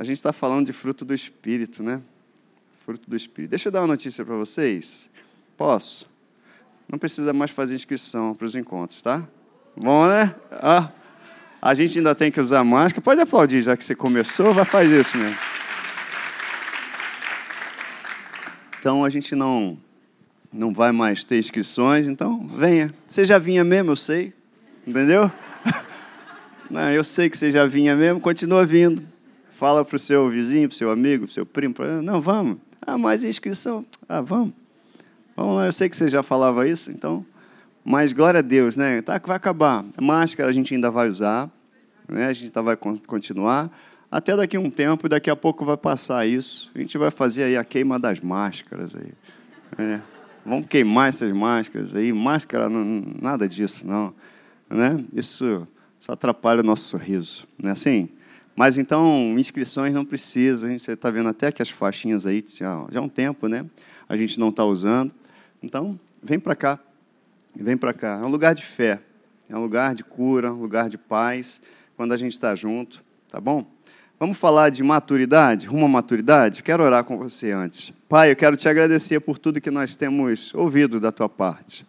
A gente está falando de fruto do Espírito, né? Fruto do Espírito. Deixa eu dar uma notícia para vocês. Posso? Não precisa mais fazer inscrição para os encontros, tá? Bom, né? Ah, a gente ainda tem que usar máscara. Pode aplaudir, já que você começou, vai fazer isso mesmo. Então a gente não não vai mais ter inscrições, então venha. Você já vinha mesmo, eu sei. Entendeu? Não, eu sei que você já vinha mesmo, continua vindo. Fala para o seu vizinho, para o seu amigo, para o seu primo. Pra... Não, vamos. Ah, mais inscrição. Ah, vamos. Vamos lá, eu sei que você já falava isso, então. Mas glória a Deus, né? Tá, vai acabar. Máscara a gente ainda vai usar, né? a gente ainda vai continuar. Até daqui a um tempo, daqui a pouco vai passar isso. A gente vai fazer aí a queima das máscaras aí. É. Vamos queimar essas máscaras aí. Máscara, não, nada disso, não. Né? Isso só atrapalha o nosso sorriso, não é assim? Mas então, inscrições não precisa. Você está vendo até que as faixinhas aí, já, já há um tempo, né? A gente não está usando. Então, vem para cá. Vem para cá. É um lugar de fé. É um lugar de cura, um lugar de paz, quando a gente está junto, tá bom? Vamos falar de maturidade, rumo à maturidade? Quero orar com você antes. Pai, eu quero te agradecer por tudo que nós temos ouvido da tua parte.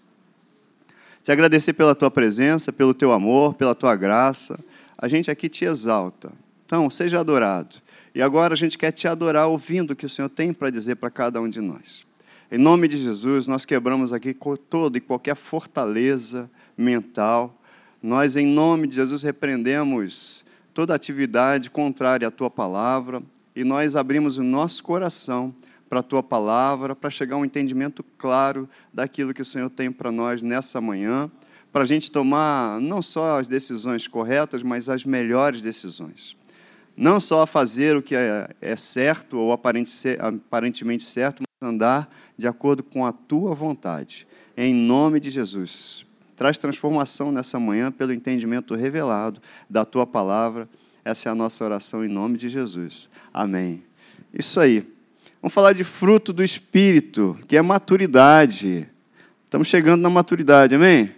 Te agradecer pela tua presença, pelo teu amor, pela tua graça. A gente aqui te exalta. Então, seja adorado. E agora a gente quer te adorar ouvindo o que o Senhor tem para dizer para cada um de nós. Em nome de Jesus, nós quebramos aqui toda e qualquer fortaleza mental. Nós, em nome de Jesus, repreendemos toda atividade contrária à tua palavra e nós abrimos o nosso coração para a tua palavra, para chegar a um entendimento claro daquilo que o Senhor tem para nós nessa manhã, para a gente tomar não só as decisões corretas, mas as melhores decisões. Não só fazer o que é, é certo ou aparentemente certo, mas andar de acordo com a tua vontade. Em nome de Jesus. Traz transformação nessa manhã pelo entendimento revelado da tua palavra. Essa é a nossa oração em nome de Jesus. Amém. Isso aí. Vamos falar de fruto do Espírito, que é maturidade. Estamos chegando na maturidade, amém?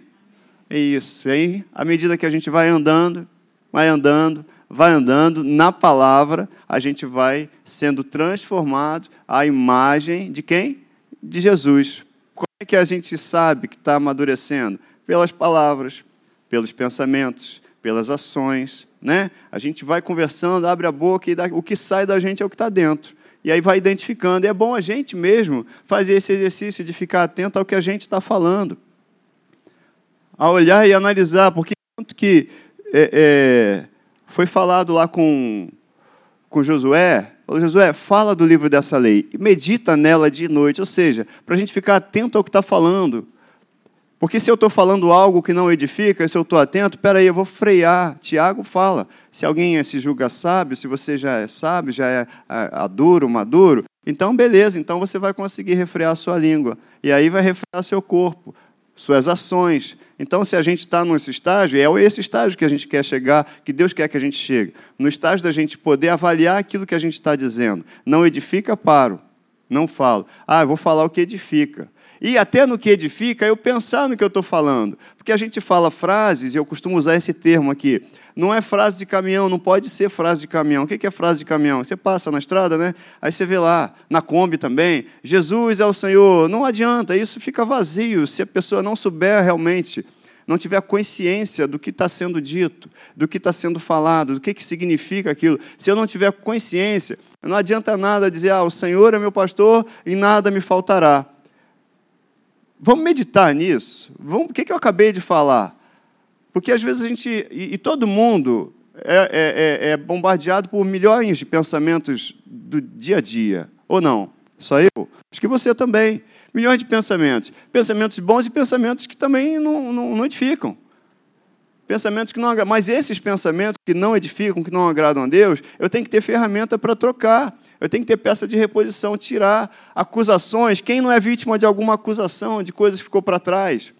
É isso. Aí, à medida que a gente vai andando, vai andando, vai andando na palavra, a gente vai sendo transformado à imagem de quem? De Jesus. Como é que a gente sabe que está amadurecendo? pelas palavras, pelos pensamentos, pelas ações, né? A gente vai conversando, abre a boca e dá, o que sai da gente é o que está dentro. E aí vai identificando. E é bom a gente mesmo fazer esse exercício de ficar atento ao que a gente está falando. A olhar e analisar, porque tanto que é, é, foi falado lá com, com Josué, falou, Josué, fala do livro dessa lei, e medita nela de noite, ou seja, para a gente ficar atento ao que está falando, porque se eu estou falando algo que não edifica, se eu estou atento, peraí, eu vou frear. Tiago fala: se alguém se julga sábio, se você já é sábio, já é aduro, maduro, então beleza, então você vai conseguir refrear a sua língua. E aí vai refrear seu corpo, suas ações. Então, se a gente está nesse estágio, é esse estágio que a gente quer chegar, que Deus quer que a gente chegue. No estágio da gente poder avaliar aquilo que a gente está dizendo. Não edifica, paro. Não falo. Ah, eu vou falar o que edifica e até no que edifica, eu pensar no que eu estou falando. Porque a gente fala frases, e eu costumo usar esse termo aqui. Não é frase de caminhão, não pode ser frase de caminhão. O que é frase de caminhão? Você passa na estrada, né? Aí você vê lá, na Kombi também, Jesus é o Senhor. Não adianta, isso fica vazio se a pessoa não souber realmente não tiver consciência do que está sendo dito, do que está sendo falado, do que, que significa aquilo, se eu não tiver consciência, não adianta nada dizer, ah, o Senhor é meu pastor e nada me faltará. Vamos meditar nisso. Vamos, o que, que eu acabei de falar? Porque às vezes a gente, e, e todo mundo, é, é, é, é bombardeado por milhões de pensamentos do dia a dia. Ou não? Só eu? Acho que você também. Milhões de pensamentos. Pensamentos bons e pensamentos que também não, não, não edificam. Pensamentos que não agradam. Mas esses pensamentos que não edificam, que não agradam a Deus, eu tenho que ter ferramenta para trocar. Eu tenho que ter peça de reposição, tirar acusações. Quem não é vítima de alguma acusação, de coisas que ficou para trás?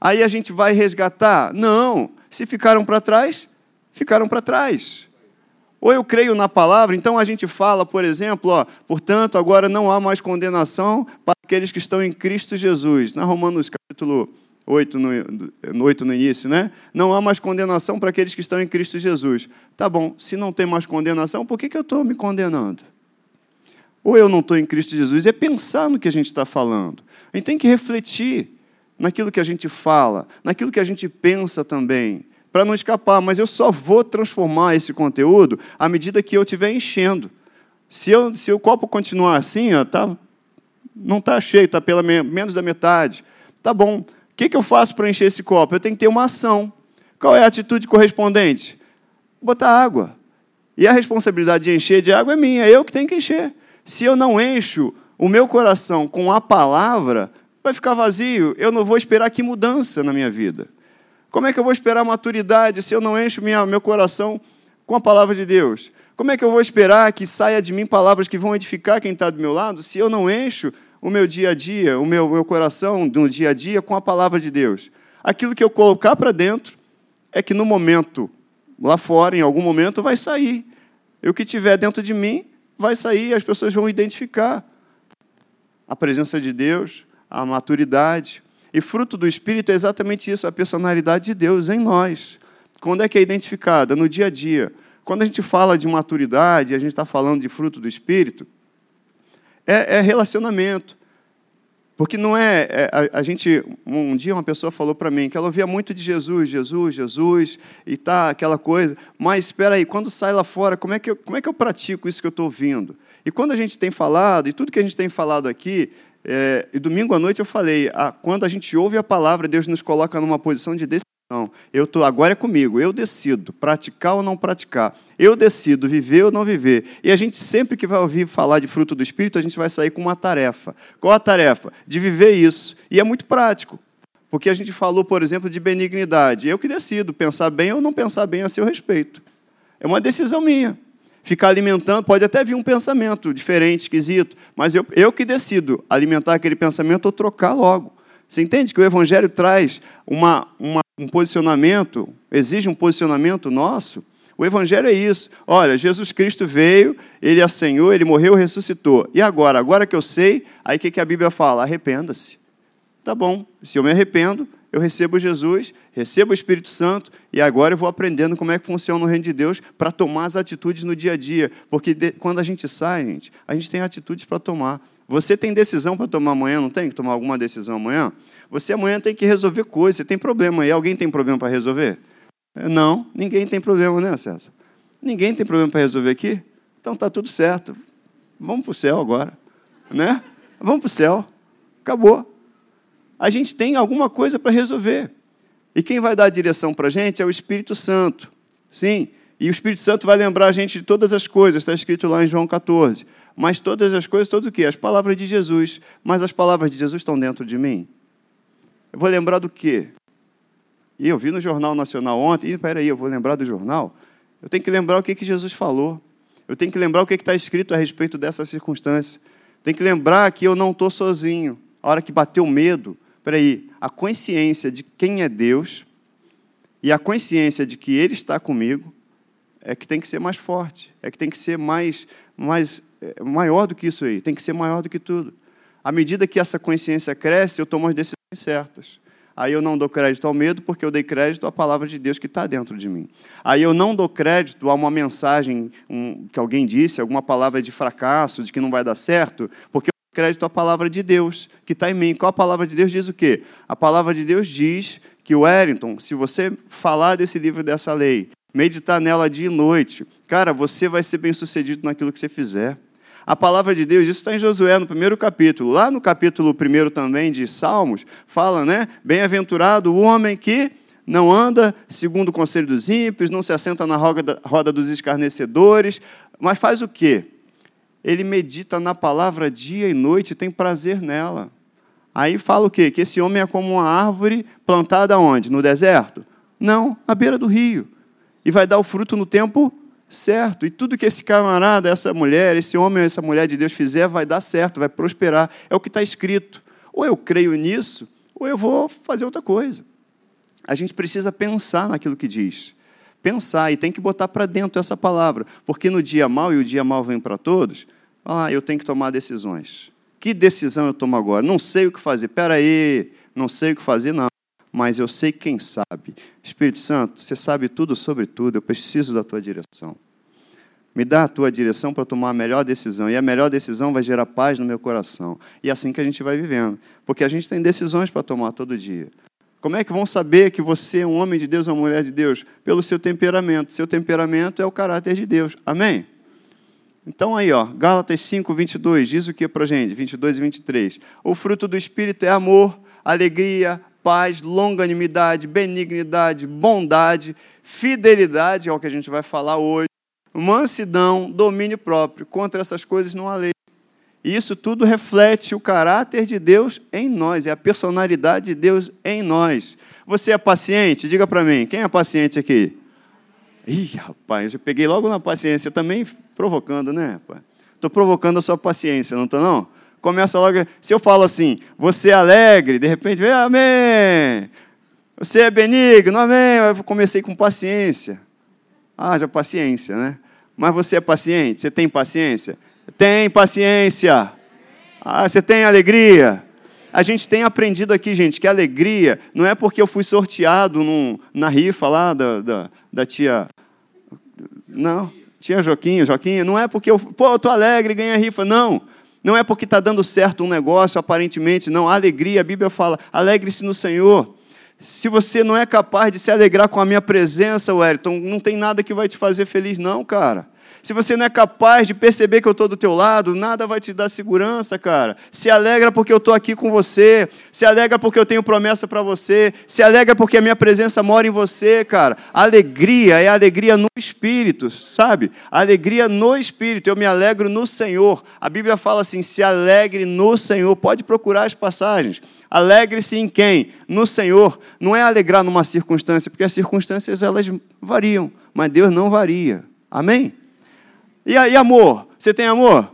Aí a gente vai resgatar? Não. Se ficaram para trás, ficaram para trás. Ou eu creio na palavra, então a gente fala, por exemplo, ó, portanto, agora não há mais condenação para aqueles que estão em Cristo Jesus. Na Romanos capítulo 8 no, 8 no início, né? Não há mais condenação para aqueles que estão em Cristo Jesus. Tá bom, se não tem mais condenação, por que, que eu estou me condenando? Ou eu não estou em Cristo Jesus? É pensar no que a gente está falando. A gente tem que refletir naquilo que a gente fala, naquilo que a gente pensa também, para não escapar. Mas eu só vou transformar esse conteúdo à medida que eu estiver enchendo. Se, eu, se o copo continuar assim, ó, tá, não está cheio, está pela menos da metade. Tá bom. O que, que eu faço para encher esse copo? Eu tenho que ter uma ação. Qual é a atitude correspondente? Botar água. E a responsabilidade de encher de água é minha, é eu que tenho que encher. Se eu não encho o meu coração com a palavra, vai ficar vazio. Eu não vou esperar que mudança na minha vida. Como é que eu vou esperar maturidade se eu não encho minha, meu coração com a palavra de Deus? Como é que eu vou esperar que saia de mim palavras que vão edificar quem está do meu lado se eu não encho o meu dia a dia, o meu, meu coração no dia a dia com a palavra de Deus? Aquilo que eu colocar para dentro é que no momento, lá fora, em algum momento, vai sair. E o que tiver dentro de mim vai sair, as pessoas vão identificar a presença de Deus, a maturidade. E fruto do Espírito é exatamente isso, a personalidade de Deus em nós. Quando é que é identificada? No dia a dia. Quando a gente fala de maturidade, a gente está falando de fruto do Espírito, é, é relacionamento. Porque não é, é a, a, gente. Um dia uma pessoa falou para mim que ela ouvia muito de Jesus, Jesus, Jesus, e tá aquela coisa. Mas espera aí, quando sai lá fora, como é que eu, como é que eu pratico isso que eu estou ouvindo? E quando a gente tem falado, e tudo que a gente tem falado aqui, é, e domingo à noite eu falei, ah, quando a gente ouve a palavra, Deus nos coloca numa posição de decisão. Eu tô, agora é comigo, eu decido praticar ou não praticar. Eu decido viver ou não viver. E a gente sempre que vai ouvir falar de fruto do Espírito, a gente vai sair com uma tarefa. Qual a tarefa? De viver isso. E é muito prático. Porque a gente falou, por exemplo, de benignidade. Eu que decido pensar bem ou não pensar bem a seu respeito. É uma decisão minha ficar alimentando, pode até vir um pensamento diferente, esquisito, mas eu, eu que decido alimentar aquele pensamento ou trocar logo. Você entende que o Evangelho traz uma, uma, um posicionamento, exige um posicionamento nosso? O Evangelho é isso. Olha, Jesus Cristo veio, Ele é Senhor, Ele morreu, ressuscitou. E agora? Agora que eu sei, aí o que, a Bíblia fala? Arrependa-se. Tá bom, se eu me arrependo, eu recebo Jesus, recebo o Espírito Santo e agora eu vou aprendendo como é que funciona o reino de Deus para tomar as atitudes no dia a dia. Porque de, quando a gente sai, gente, a gente tem atitudes para tomar. Você tem decisão para tomar amanhã, não tem que tomar alguma decisão amanhã? Você amanhã tem que resolver coisas, você tem problema aí. Alguém tem problema para resolver? Não, ninguém tem problema, né, César? Ninguém tem problema para resolver aqui? Então tá tudo certo. Vamos para o céu agora. Né? Vamos para o céu. Acabou a gente tem alguma coisa para resolver. E quem vai dar a direção para a gente é o Espírito Santo. Sim, e o Espírito Santo vai lembrar a gente de todas as coisas, está escrito lá em João 14. Mas todas as coisas, todo o quê? As palavras de Jesus. Mas as palavras de Jesus estão dentro de mim. Eu vou lembrar do quê? E eu vi no Jornal Nacional ontem, e peraí, eu vou lembrar do jornal? Eu tenho que lembrar o que, que Jesus falou. Eu tenho que lembrar o que está escrito a respeito dessa circunstância. Tenho que lembrar que eu não estou sozinho. A hora que bateu medo, aí, a consciência de quem é Deus e a consciência de que Ele está comigo é que tem que ser mais forte, é que tem que ser mais, mais é, maior do que isso aí, tem que ser maior do que tudo. À medida que essa consciência cresce, eu tomo as decisões certas. Aí eu não dou crédito ao medo, porque eu dei crédito à palavra de Deus que está dentro de mim. Aí eu não dou crédito a uma mensagem um, que alguém disse, alguma palavra de fracasso, de que não vai dar certo, porque crédito à palavra de Deus que está em mim. Qual a palavra de Deus diz o quê? A palavra de Deus diz que o Wellington, se você falar desse livro, dessa lei, meditar nela dia e noite, cara, você vai ser bem sucedido naquilo que você fizer. A palavra de Deus, isso está em Josué, no primeiro capítulo. Lá no capítulo primeiro também de Salmos, fala, né? Bem-aventurado o homem que não anda segundo o conselho dos ímpios, não se assenta na roda dos escarnecedores, mas faz o quê? ele medita na palavra dia e noite, tem prazer nela. Aí fala o quê? Que esse homem é como uma árvore plantada onde? No deserto? Não, à beira do rio. E vai dar o fruto no tempo certo. E tudo que esse camarada, essa mulher, esse homem, essa mulher de Deus fizer, vai dar certo, vai prosperar. É o que está escrito. Ou eu creio nisso, ou eu vou fazer outra coisa. A gente precisa pensar naquilo que diz pensar e tem que botar para dentro essa palavra, porque no dia mal, e o dia mal vem para todos, ah, eu tenho que tomar decisões. Que decisão eu tomo agora? Não sei o que fazer. Espera aí, não sei o que fazer, não. Mas eu sei quem sabe. Espírito Santo, você sabe tudo sobre tudo, eu preciso da tua direção. Me dá a tua direção para tomar a melhor decisão. E a melhor decisão vai gerar paz no meu coração. E é assim que a gente vai vivendo. Porque a gente tem decisões para tomar todo dia. Como é que vão saber que você é um homem de Deus ou uma mulher de Deus? Pelo seu temperamento. Seu temperamento é o caráter de Deus. Amém? Então aí, ó, Gálatas 5, 22, diz o que para gente? 22 e 23. O fruto do Espírito é amor, alegria, paz, longanimidade, benignidade, bondade, fidelidade, é o que a gente vai falar hoje, mansidão, domínio próprio. Contra essas coisas não há lei. Isso tudo reflete o caráter de Deus em nós, é a personalidade de Deus em nós. Você é paciente? Diga para mim, quem é paciente aqui? Ih, rapaz, eu peguei logo na paciência, também provocando, né, rapaz? Estou provocando a sua paciência, não estou não? Começa logo, se eu falo assim, você é alegre, de repente vem, amém. Você é benigno, amém. Eu comecei com paciência. Ah, já paciência, né? Mas você é paciente? Você tem paciência? Tem paciência. Ah, você tem alegria? A gente tem aprendido aqui, gente, que alegria não é porque eu fui sorteado num, na rifa lá da, da, da tia. Não, tia Joquinha, Joquinha, não é porque eu, pô, eu tô alegre ganhei a rifa. Não. Não é porque está dando certo um negócio, aparentemente, não. A alegria, a Bíblia fala, alegre-se no Senhor. Se você não é capaz de se alegrar com a minha presença, Wellington, não tem nada que vai te fazer feliz, não, cara. Se você não é capaz de perceber que eu estou do teu lado, nada vai te dar segurança, cara. Se alegra porque eu estou aqui com você. Se alegra porque eu tenho promessa para você. Se alegra porque a minha presença mora em você, cara. Alegria é alegria no Espírito, sabe? Alegria no Espírito. Eu me alegro no Senhor. A Bíblia fala assim: se alegre no Senhor. Pode procurar as passagens. Alegre-se em quem? No Senhor. Não é alegrar numa circunstância, porque as circunstâncias elas variam, mas Deus não varia. Amém? E aí, amor? Você tem amor?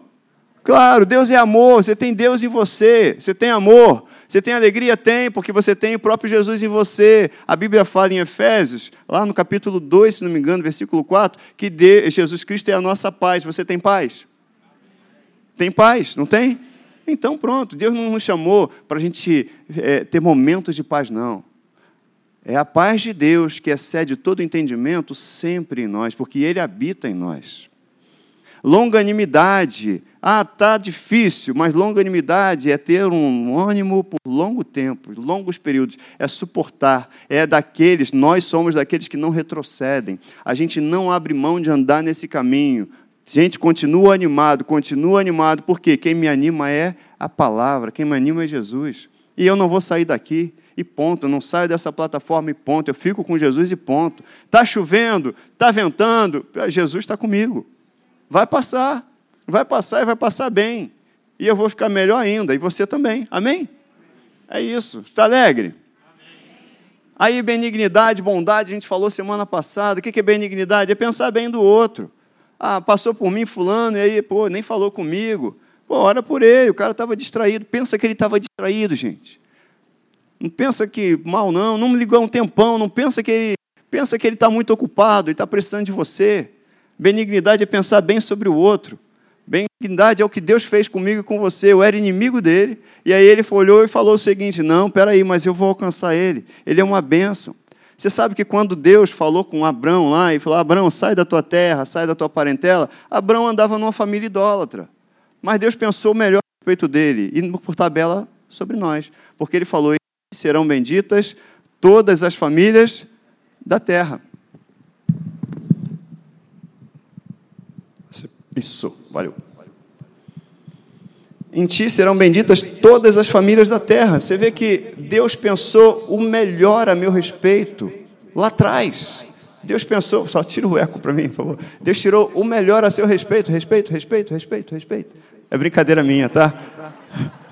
Claro, Deus é amor, você tem Deus em você, você tem amor, você tem alegria? Tem, porque você tem o próprio Jesus em você. A Bíblia fala em Efésios, lá no capítulo 2, se não me engano, versículo 4, que Jesus Cristo é a nossa paz. Você tem paz? Tem paz, não tem? Então pronto, Deus não nos chamou para a gente é, ter momentos de paz, não. É a paz de Deus que excede todo entendimento sempre em nós, porque Ele habita em nós. Longanimidade. Ah, tá difícil, mas longanimidade é ter um ânimo por longo tempo, longos períodos, é suportar, é daqueles, nós somos daqueles que não retrocedem. A gente não abre mão de andar nesse caminho. Gente, continua animado, continua animado, porque quem me anima é a palavra, quem me anima é Jesus. E eu não vou sair daqui e ponto. Eu não saio dessa plataforma e ponto. Eu fico com Jesus e ponto. Está chovendo, está ventando, Jesus está comigo. Vai passar, vai passar e vai passar bem. E eu vou ficar melhor ainda, e você também. Amém? É isso. Está alegre? Aí, benignidade, bondade, a gente falou semana passada. O que é benignidade? É pensar bem do outro. Ah, passou por mim, fulano, e aí, pô, nem falou comigo. Pô, ora por ele, o cara estava distraído. Pensa que ele estava distraído, gente. Não pensa que mal, não. Não me ligou há um tempão. Não pensa que ele pensa que ele está muito ocupado e está precisando de você. Benignidade é pensar bem sobre o outro. Benignidade é o que Deus fez comigo e com você. Eu era inimigo dele. E aí ele olhou e falou o seguinte: Não, peraí, mas eu vou alcançar ele. Ele é uma bênção. Você sabe que quando Deus falou com Abraão lá e falou: Abraão, sai da tua terra, sai da tua parentela, Abraão andava numa família idólatra. Mas Deus pensou melhor a respeito dele e por tabela sobre nós. Porque ele falou: serão benditas todas as famílias da terra. Isso, valeu. Em ti serão benditas todas as famílias da terra. Você vê que Deus pensou o melhor a meu respeito lá atrás. Deus pensou, só tira o eco para mim, por favor. Deus tirou o melhor a seu respeito, respeito, respeito, respeito, respeito. É brincadeira minha, tá?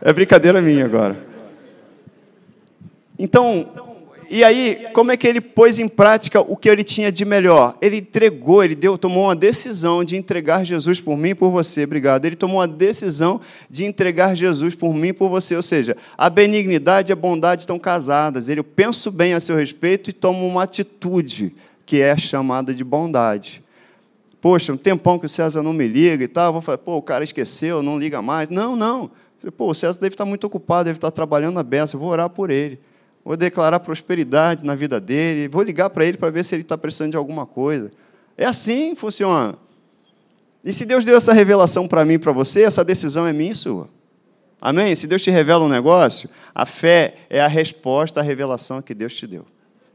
É brincadeira minha agora. Então, e aí, como é que ele pôs em prática o que ele tinha de melhor? Ele entregou, ele deu, tomou uma decisão de entregar Jesus por mim e por você. Obrigado. Ele tomou uma decisão de entregar Jesus por mim e por você. Ou seja, a benignidade e a bondade estão casadas. Ele pensa bem a seu respeito e toma uma atitude que é chamada de bondade. Poxa, um tempão que o César não me liga e tal, vou falar, pô, o cara esqueceu, não liga mais. Não, não. Pô, o César deve estar muito ocupado, deve estar trabalhando a beça, eu vou orar por ele. Vou declarar prosperidade na vida dele, vou ligar para ele para ver se ele está precisando de alguma coisa. É assim que funciona. E se Deus deu essa revelação para mim e para você, essa decisão é minha e sua. Amém? Se Deus te revela um negócio, a fé é a resposta à revelação que Deus te deu.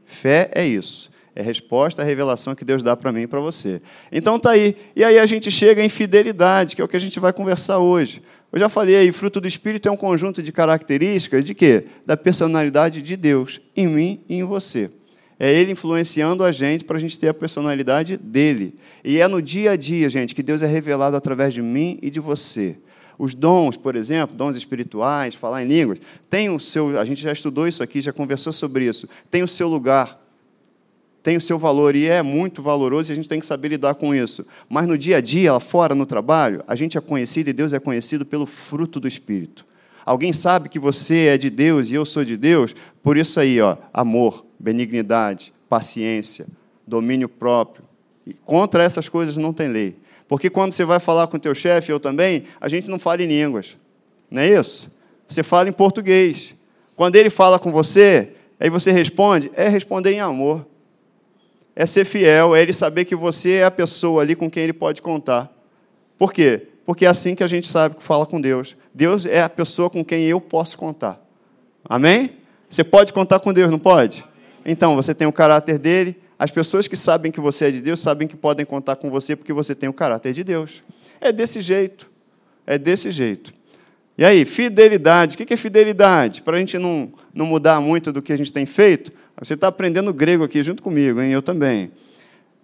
Fé é isso. É resposta à revelação que Deus dá para mim e para você. Então tá aí. E aí a gente chega em fidelidade, que é o que a gente vai conversar hoje. Eu já falei aí, fruto do Espírito é um conjunto de características de quê? Da personalidade de Deus em mim e em você. É Ele influenciando a gente para a gente ter a personalidade dele. E é no dia a dia, gente, que Deus é revelado através de mim e de você. Os dons, por exemplo, dons espirituais, falar em línguas, tem o seu. A gente já estudou isso aqui, já conversou sobre isso. Tem o seu lugar, tem o seu valor e é muito valoroso e a gente tem que saber lidar com isso. Mas no dia a dia, lá fora no trabalho, a gente é conhecido e Deus é conhecido pelo fruto do Espírito. Alguém sabe que você é de Deus e eu sou de Deus, por isso aí, ó, amor, benignidade, paciência, domínio próprio. E contra essas coisas não tem lei. Porque quando você vai falar com o teu chefe, eu também, a gente não fala em línguas. Não é isso? Você fala em português. Quando ele fala com você, aí você responde, é responder em amor. É ser fiel, é ele saber que você é a pessoa ali com quem ele pode contar. Por quê? Porque é assim que a gente sabe que fala com Deus. Deus é a pessoa com quem eu posso contar. Amém? Você pode contar com Deus, não pode? Então, você tem o caráter dele, as pessoas que sabem que você é de Deus sabem que podem contar com você porque você tem o caráter de Deus. É desse jeito. É desse jeito. E aí, fidelidade. O que é fidelidade? Para a gente não, não mudar muito do que a gente tem feito, você está aprendendo grego aqui junto comigo, hein? eu também.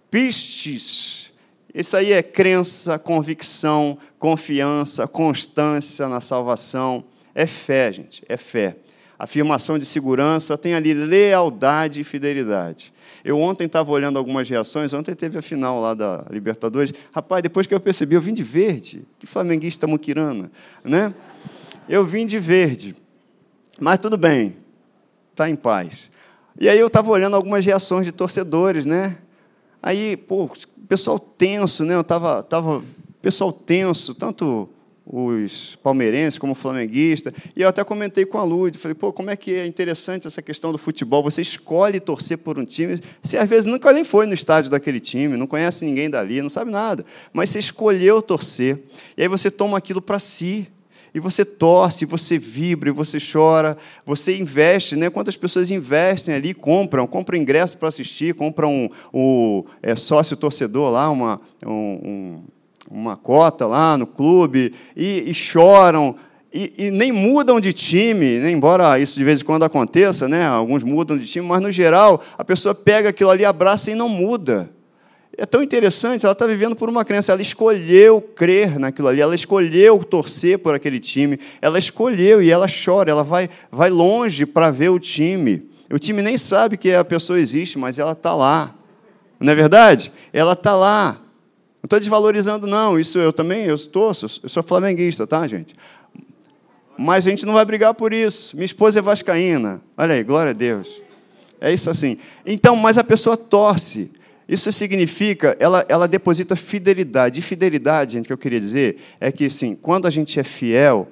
Pistes. Isso aí é crença, convicção, confiança, constância na salvação. É fé, gente, é fé. Afirmação de segurança, tem ali lealdade e fidelidade. Eu ontem estava olhando algumas reações, ontem teve a final lá da Libertadores. Rapaz, depois que eu percebi, eu vim de verde. Que flamenguista muquirana, né? Eu vim de verde. Mas tudo bem, está em paz. E aí eu estava olhando algumas reações de torcedores, né? Aí, pô, pessoal tenso, né? Eu estava, tava, pessoal tenso, tanto os palmeirenses como flamenguistas. E eu até comentei com a Lud, falei, pô, como é que é interessante essa questão do futebol. Você escolhe torcer por um time, você às vezes nunca nem foi no estádio daquele time, não conhece ninguém dali, não sabe nada, mas você escolheu torcer. E aí você toma aquilo para si. E você torce, você vibra, você chora, você investe, né? Quantas pessoas investem ali, compram, compram ingresso para assistir, compram um, um é, sócio torcedor lá, uma, um, um uma cota lá no clube e, e choram. E, e, nem mudam de time, né? embora isso de vez em quando aconteça, né? alguns mudam de time, mas no geral a pessoa pega aquilo ali, abraça e não muda. É tão interessante, ela está vivendo por uma crença, ela escolheu crer naquilo ali, ela escolheu torcer por aquele time, ela escolheu e ela chora, ela vai, vai longe para ver o time. O time nem sabe que a pessoa existe, mas ela está lá. Não é verdade? Ela está lá. Não estou desvalorizando, não. Isso eu também, eu estou, eu sou flamenguista, tá, gente? Mas a gente não vai brigar por isso. Minha esposa é vascaína. Olha aí, glória a Deus. É isso assim. Então, mas a pessoa torce. Isso significa, ela, ela deposita fidelidade. E fidelidade, gente, que eu queria dizer, é que, assim, quando a gente é fiel,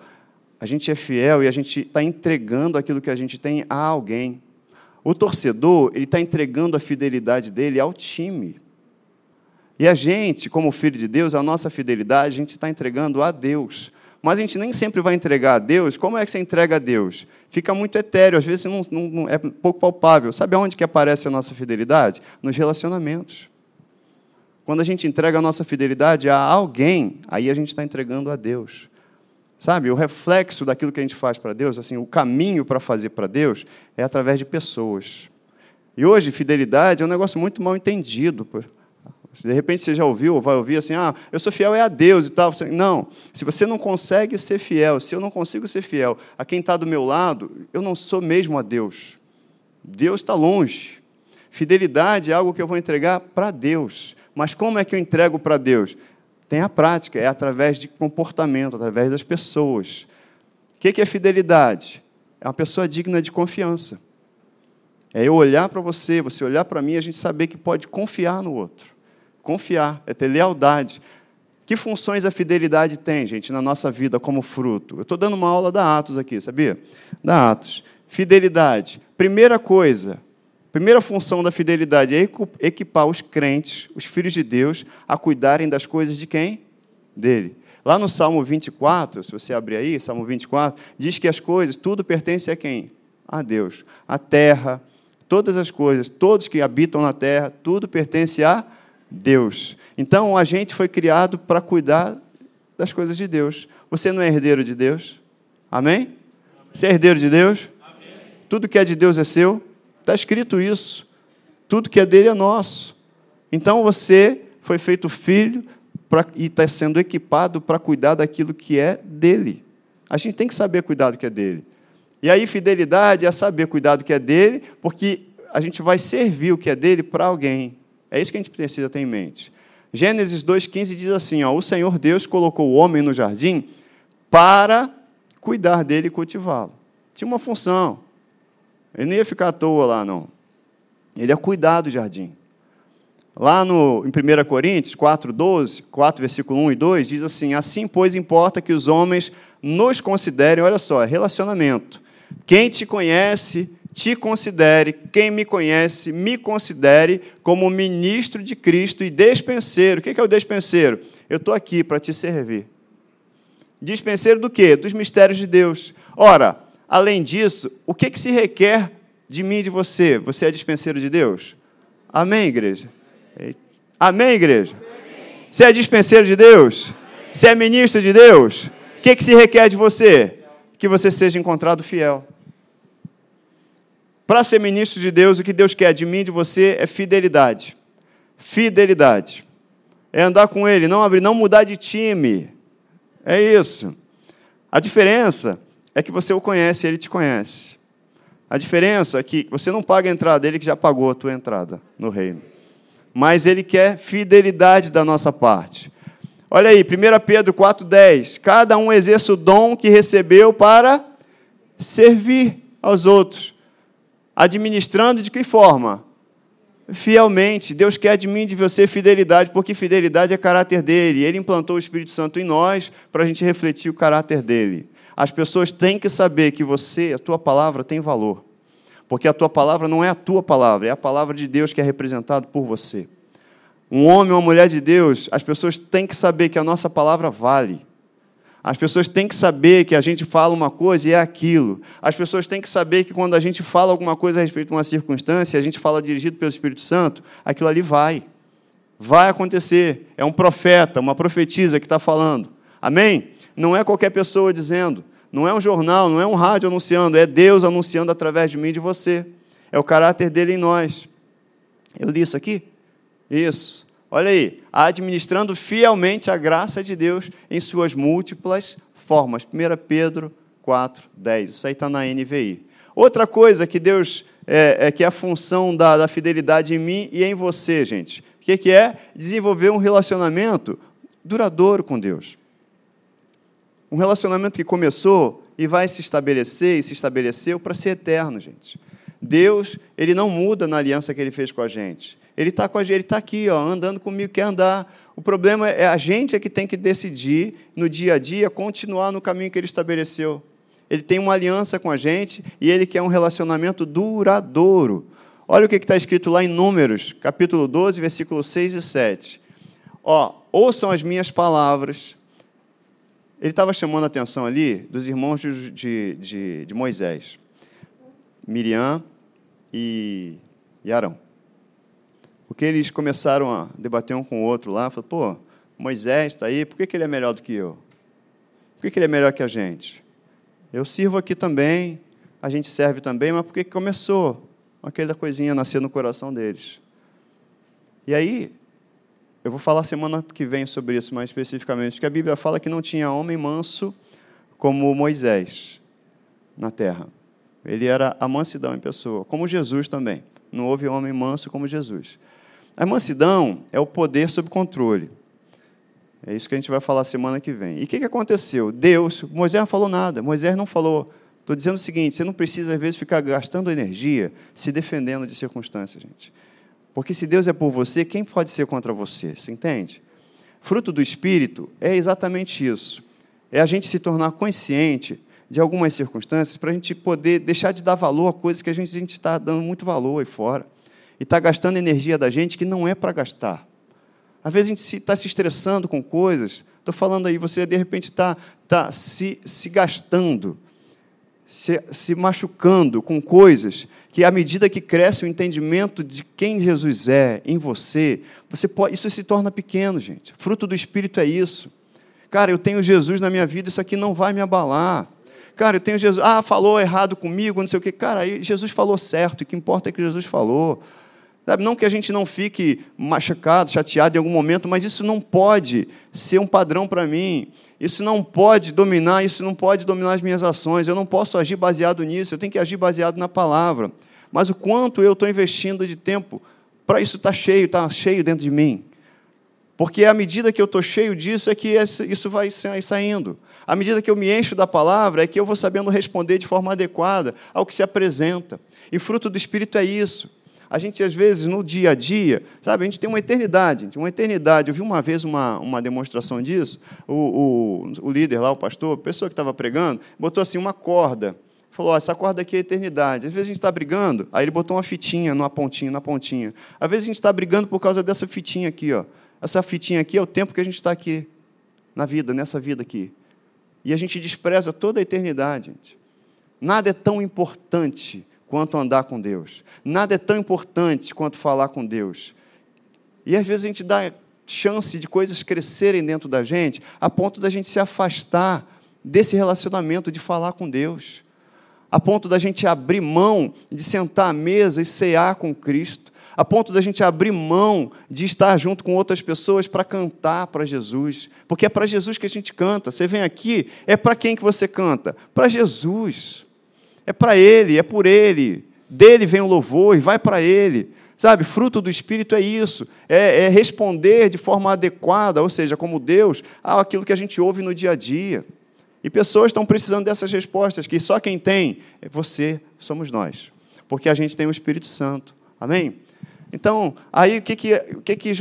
a gente é fiel e a gente está entregando aquilo que a gente tem a alguém. O torcedor, ele está entregando a fidelidade dele ao time. E a gente, como filho de Deus, a nossa fidelidade, a gente está entregando a Deus. Mas a gente nem sempre vai entregar a Deus. Como é que você entrega a Deus? Fica muito etéreo, às vezes não, não, é pouco palpável. Sabe aonde que aparece a nossa fidelidade? Nos relacionamentos. Quando a gente entrega a nossa fidelidade a alguém, aí a gente está entregando a Deus. Sabe, o reflexo daquilo que a gente faz para Deus, assim, o caminho para fazer para Deus é através de pessoas. E hoje, fidelidade é um negócio muito mal entendido. De repente você já ouviu ou vai ouvir assim: ah, eu sou fiel é a Deus e tal. Não, se você não consegue ser fiel, se eu não consigo ser fiel a quem está do meu lado, eu não sou mesmo a Deus. Deus está longe. Fidelidade é algo que eu vou entregar para Deus. Mas como é que eu entrego para Deus? Tem a prática, é através de comportamento, através das pessoas. O que é fidelidade? É uma pessoa digna de confiança. É eu olhar para você, você olhar para mim, a gente saber que pode confiar no outro. Confiar, é ter lealdade. Que funções a fidelidade tem, gente, na nossa vida como fruto? Eu estou dando uma aula da Atos aqui, sabia? Da Atos. Fidelidade. Primeira coisa, primeira função da fidelidade é equipar os crentes, os filhos de Deus, a cuidarem das coisas de quem? Dele. Lá no Salmo 24, se você abrir aí, Salmo 24, diz que as coisas, tudo pertence a quem? A Deus. A terra, todas as coisas, todos que habitam na terra, tudo pertence a Deus. Então a gente foi criado para cuidar das coisas de Deus. Você não é herdeiro de Deus? Amém? Você é herdeiro de Deus? Amém. Tudo que é de Deus é seu? Está escrito isso. Tudo que é dele é nosso. Então você foi feito filho pra, e está sendo equipado para cuidar daquilo que é dele. A gente tem que saber cuidar do que é dele. E aí, fidelidade é saber cuidar do que é dele, porque a gente vai servir o que é dele para alguém. É isso que a gente precisa ter em mente. Gênesis 2,15 diz assim: ó, O Senhor Deus colocou o homem no jardim para cuidar dele e cultivá-lo. Tinha uma função. Ele não ia ficar à toa lá, não. Ele ia cuidar do jardim. Lá no, em 1 Coríntios 4, 12, 4, versículo 1 e 2, diz assim: Assim, pois, importa que os homens nos considerem, olha só, é relacionamento. Quem te conhece te considere, quem me conhece, me considere como ministro de Cristo e despenseiro. O que é o despenseiro? Eu estou aqui para te servir. Dispenseiro do quê? Dos mistérios de Deus. Ora, além disso, o que, que se requer de mim e de você? Você é dispenseiro de Deus? Amém, igreja? Amém, igreja? Você é dispenseiro de Deus? Você é ministro de Deus? O que, que se requer de você? Que você seja encontrado fiel. Para ser ministro de Deus, o que Deus quer de mim de você é fidelidade. Fidelidade. É andar com Ele, não abrir, não mudar de time. É isso. A diferença é que você o conhece ele te conhece. A diferença é que você não paga a entrada, ele que já pagou a tua entrada no reino. Mas ele quer fidelidade da nossa parte. Olha aí, 1 Pedro 4,10. Cada um exerce o dom que recebeu para servir aos outros administrando de que forma? Fielmente. Deus quer de mim de você fidelidade, porque fidelidade é caráter dele. Ele implantou o Espírito Santo em nós para a gente refletir o caráter dele. As pessoas têm que saber que você, a tua palavra, tem valor. Porque a tua palavra não é a tua palavra, é a palavra de Deus que é representado por você. Um homem ou uma mulher de Deus, as pessoas têm que saber que a nossa palavra vale. As pessoas têm que saber que a gente fala uma coisa e é aquilo. As pessoas têm que saber que quando a gente fala alguma coisa a respeito de uma circunstância, a gente fala dirigido pelo Espírito Santo, aquilo ali vai. Vai acontecer. É um profeta, uma profetisa que está falando. Amém? Não é qualquer pessoa dizendo. Não é um jornal, não é um rádio anunciando. É Deus anunciando através de mim e de você. É o caráter dele em nós. Eu li isso aqui? Isso. Olha aí, administrando fielmente a graça de Deus em suas múltiplas formas. 1 Pedro 4, 10. Isso aí está na NVI. Outra coisa que Deus é, é que é a função da, da, fidelidade em mim e em você, gente. O que, que é? Desenvolver um relacionamento duradouro com Deus. Um relacionamento que começou e vai se estabelecer e se estabeleceu para ser eterno, gente. Deus, ele não muda na aliança que ele fez com a gente. Ele está com a gente, ele está aqui, ó, andando comigo, quer andar. O problema é a gente é que tem que decidir no dia a dia continuar no caminho que ele estabeleceu. Ele tem uma aliança com a gente e ele quer um relacionamento duradouro. Olha o que está escrito lá em Números, capítulo 12, versículos 6 e 7. Ó, ouçam as minhas palavras. Ele estava chamando a atenção ali dos irmãos de, de, de Moisés, Miriam e, e Arão. Porque eles começaram a debater um com o outro lá, falaram, pô, Moisés está aí, por que, que ele é melhor do que eu? Por que, que ele é melhor que a gente? Eu sirvo aqui também, a gente serve também, mas por que, que começou aquela coisinha a nascer no coração deles? E aí, eu vou falar semana que vem sobre isso mais especificamente, porque a Bíblia fala que não tinha homem manso como Moisés na terra. Ele era a mansidão em pessoa, como Jesus também. Não houve homem manso como Jesus. A mansidão é o poder sob controle. É isso que a gente vai falar semana que vem. E o que, que aconteceu? Deus, Moisés não falou nada. Moisés não falou. Estou dizendo o seguinte: você não precisa, às vezes, ficar gastando energia se defendendo de circunstâncias, gente. Porque se Deus é por você, quem pode ser contra você? Você entende? Fruto do Espírito é exatamente isso. É a gente se tornar consciente de algumas circunstâncias para a gente poder deixar de dar valor a coisas que a gente está dando muito valor aí fora. E está gastando energia da gente que não é para gastar. Às vezes a gente está se estressando com coisas. Estou falando aí, você de repente está tá se, se gastando, se, se machucando com coisas que, à medida que cresce o entendimento de quem Jesus é em você, você pode, isso se torna pequeno, gente. Fruto do Espírito é isso. Cara, eu tenho Jesus na minha vida, isso aqui não vai me abalar. Cara, eu tenho Jesus. Ah, falou errado comigo, não sei o quê. Cara, Jesus falou certo, o que importa é que Jesus falou. Sabe, não que a gente não fique machucado, chateado em algum momento, mas isso não pode ser um padrão para mim. Isso não pode dominar, isso não pode dominar as minhas ações. Eu não posso agir baseado nisso, eu tenho que agir baseado na palavra. Mas o quanto eu estou investindo de tempo para isso estar tá cheio, estar tá cheio dentro de mim. Porque à medida que eu estou cheio disso, é que isso vai saindo. À medida que eu me encho da palavra, é que eu vou sabendo responder de forma adequada ao que se apresenta. E fruto do Espírito é isso a gente, às vezes, no dia a dia, sabe, a gente tem uma eternidade, uma eternidade. Eu vi uma vez uma, uma demonstração disso, o, o, o líder lá, o pastor, a pessoa que estava pregando, botou assim uma corda, falou, oh, essa corda aqui é eternidade. Às vezes a gente está brigando, aí ele botou uma fitinha numa pontinha, na pontinha. Às vezes a gente está brigando por causa dessa fitinha aqui, ó. Essa fitinha aqui é o tempo que a gente está aqui, na vida, nessa vida aqui. E a gente despreza toda a eternidade, gente. Nada é tão importante quanto andar com Deus. Nada é tão importante quanto falar com Deus. E às vezes a gente dá chance de coisas crescerem dentro da gente, a ponto da gente se afastar desse relacionamento de falar com Deus, a ponto da gente abrir mão de sentar à mesa e cear com Cristo, a ponto da gente abrir mão de estar junto com outras pessoas para cantar para Jesus, porque é para Jesus que a gente canta. Você vem aqui, é para quem que você canta? Para Jesus. É para Ele, é por Ele. Dele vem o louvor e vai para Ele. Sabe, fruto do Espírito é isso, é, é, responder de forma adequada, ou seja, como Deus, àquilo que a gente ouve no dia a dia. E pessoas estão precisando dessas respostas, que só quem tem é você, somos nós, porque a gente tem o Espírito Santo. Amém? Então, aí o que, que, o que, que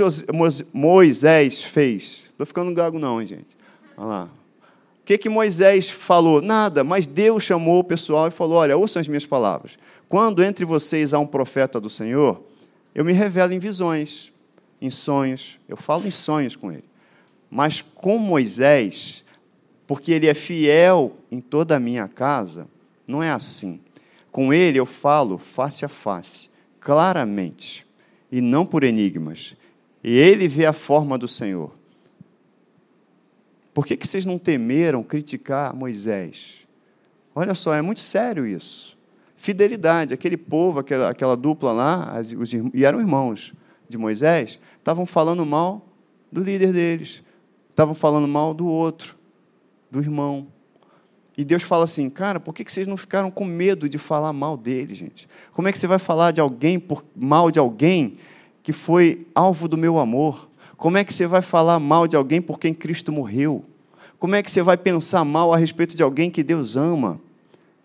Moisés fez? Estou ficando gago, não, hein, gente. Olha lá que, que Moisés falou? Nada, mas Deus chamou o pessoal e falou: Olha, ouçam as minhas palavras. Quando entre vocês há um profeta do Senhor, eu me revelo em visões, em sonhos, eu falo em sonhos com ele. Mas com Moisés, porque ele é fiel em toda a minha casa, não é assim. Com ele eu falo face a face, claramente, e não por enigmas. E ele vê a forma do Senhor. Por que, que vocês não temeram criticar Moisés? Olha só, é muito sério isso. Fidelidade, aquele povo, aquela, aquela dupla lá, as, os, e eram irmãos de Moisés, estavam falando mal do líder deles, estavam falando mal do outro, do irmão. E Deus fala assim, cara, por que, que vocês não ficaram com medo de falar mal dele, gente? Como é que você vai falar de alguém por mal de alguém que foi alvo do meu amor? Como é que você vai falar mal de alguém por quem Cristo morreu? Como é que você vai pensar mal a respeito de alguém que Deus ama?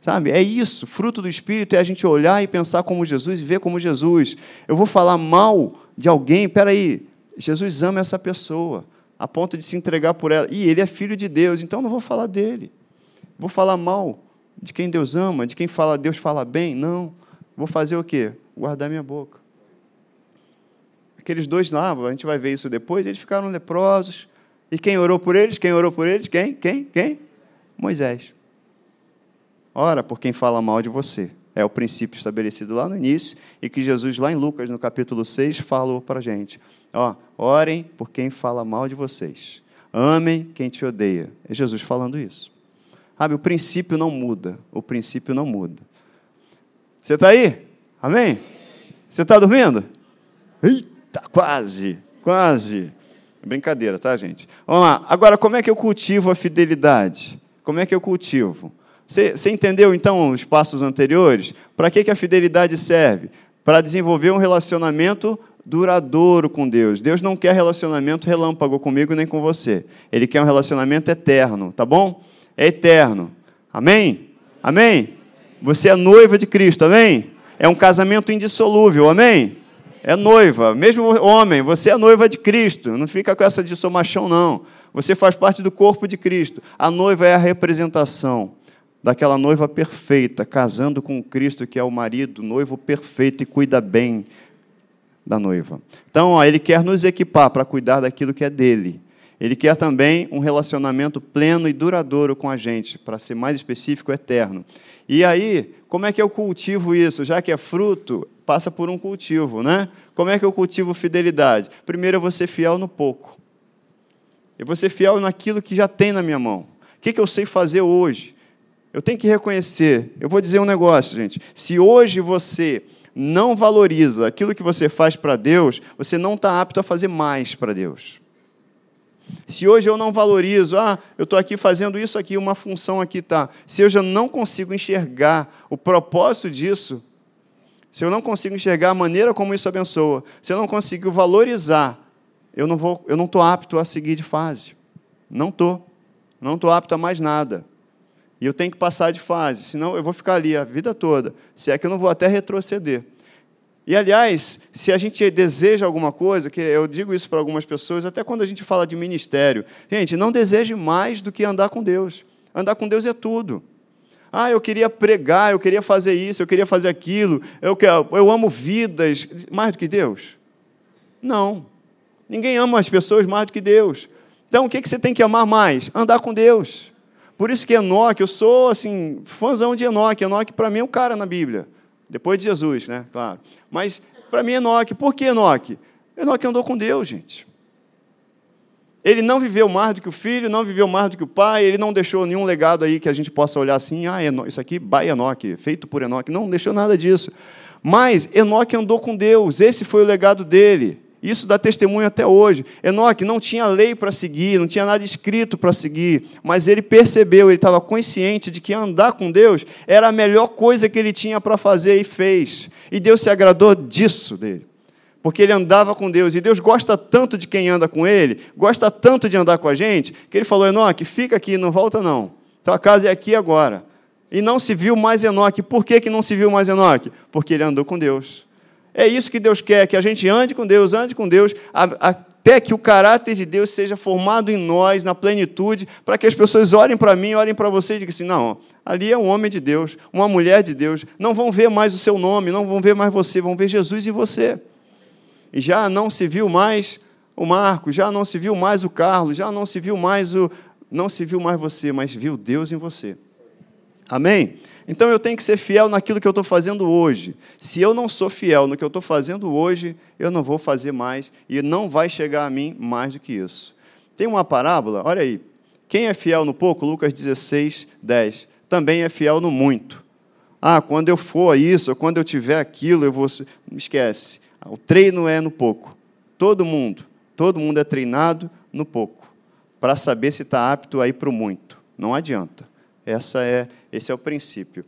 Sabe? É isso. Fruto do Espírito é a gente olhar e pensar como Jesus e ver como Jesus. Eu vou falar mal de alguém, peraí, Jesus ama essa pessoa, a ponto de se entregar por ela. E ele é filho de Deus, então não vou falar dele. Vou falar mal de quem Deus ama, de quem fala Deus fala bem? Não. Vou fazer o quê? Guardar minha boca. Aqueles dois lá, a gente vai ver isso depois, eles ficaram leprosos. E quem orou por eles? Quem orou por eles? Quem? Quem? Quem? Moisés. Ora por quem fala mal de você. É o princípio estabelecido lá no início e que Jesus, lá em Lucas, no capítulo 6, falou para a gente. Ó, orem por quem fala mal de vocês. Amem quem te odeia. É Jesus falando isso. Sabe, o princípio não muda. O princípio não muda. Você está aí? Amém? Você está dormindo? Eita! Quase, quase. Brincadeira, tá, gente? Vamos lá. Agora, como é que eu cultivo a fidelidade? Como é que eu cultivo? Você, você entendeu, então, os passos anteriores? Para que, que a fidelidade serve? Para desenvolver um relacionamento duradouro com Deus. Deus não quer relacionamento relâmpago comigo nem com você. Ele quer um relacionamento eterno, tá bom? É eterno. Amém? Amém? Você é noiva de Cristo, amém? É um casamento indissolúvel, amém? É noiva. Mesmo homem, você é noiva de Cristo. Não fica com essa de sou machão, não. Você faz parte do corpo de Cristo. A noiva é a representação daquela noiva perfeita, casando com Cristo, que é o marido, noivo perfeito e cuida bem da noiva. Então, ó, ele quer nos equipar para cuidar daquilo que é dele. Ele quer também um relacionamento pleno e duradouro com a gente, para ser mais específico, eterno. E aí, como é que eu cultivo isso? Já que é fruto, passa por um cultivo, né? Como é que eu cultivo fidelidade? Primeiro, eu vou ser fiel no pouco. Eu vou ser fiel naquilo que já tem na minha mão. O que, que eu sei fazer hoje? Eu tenho que reconhecer. Eu vou dizer um negócio, gente. Se hoje você não valoriza aquilo que você faz para Deus, você não está apto a fazer mais para Deus. Se hoje eu não valorizo, ah, eu estou aqui fazendo isso aqui, uma função aqui tá. Se eu já não consigo enxergar o propósito disso, se eu não consigo enxergar a maneira como isso abençoa, se eu não consigo valorizar, eu não vou, eu não estou apto a seguir de fase. Não estou. Não estou apto a mais nada. E eu tenho que passar de fase, senão eu vou ficar ali a vida toda. Se é que eu não vou até retroceder. E, aliás, se a gente deseja alguma coisa, que eu digo isso para algumas pessoas, até quando a gente fala de ministério, gente, não deseje mais do que andar com Deus. Andar com Deus é tudo. Ah, eu queria pregar, eu queria fazer isso, eu queria fazer aquilo, eu, quero, eu amo vidas. Mais do que Deus? Não. Ninguém ama as pessoas mais do que Deus. Então, o que você tem que amar mais? Andar com Deus. Por isso que Enoque, eu sou assim, fãzão de Enoque. Enoque, para mim, é um cara na Bíblia. Depois de Jesus, né? Claro. Mas para mim, Enoque. Por que Enoque? Enoque andou com Deus, gente. Ele não viveu mais do que o filho, não viveu mais do que o pai, ele não deixou nenhum legado aí que a gente possa olhar assim, ah, isso aqui, by Enoque, feito por Enoque. Não, não deixou nada disso. Mas Enoque andou com Deus, esse foi o legado dele. Isso dá testemunho até hoje. Enoque não tinha lei para seguir, não tinha nada escrito para seguir, mas ele percebeu, ele estava consciente de que andar com Deus era a melhor coisa que ele tinha para fazer e fez. E Deus se agradou disso dele. Porque ele andava com Deus, e Deus gosta tanto de quem anda com ele, gosta tanto de andar com a gente, que ele falou: Enoque, fica aqui, não volta não. Tua casa é aqui agora. E não se viu mais Enoque. Por que, que não se viu mais Enoque? Porque ele andou com Deus. É isso que Deus quer, que a gente ande com Deus, ande com Deus, até que o caráter de Deus seja formado em nós, na plenitude, para que as pessoas olhem para mim, olhem para você e digam assim: não, ali é um homem de Deus, uma mulher de Deus. Não vão ver mais o seu nome, não vão ver mais você, vão ver Jesus em você. E já não se viu mais o Marco, já não se viu mais o Carlos, já não se viu mais o. Não se viu mais você, mas viu Deus em você. Amém? Então eu tenho que ser fiel naquilo que eu estou fazendo hoje. Se eu não sou fiel no que eu estou fazendo hoje, eu não vou fazer mais e não vai chegar a mim mais do que isso. Tem uma parábola, olha aí. Quem é fiel no pouco, Lucas 16, 10, também é fiel no muito. Ah, quando eu for isso, quando eu tiver aquilo, eu vou. Esquece. O treino é no pouco. Todo mundo, todo mundo é treinado no pouco, para saber se está apto a ir para o muito. Não adianta. Essa é, esse é o princípio.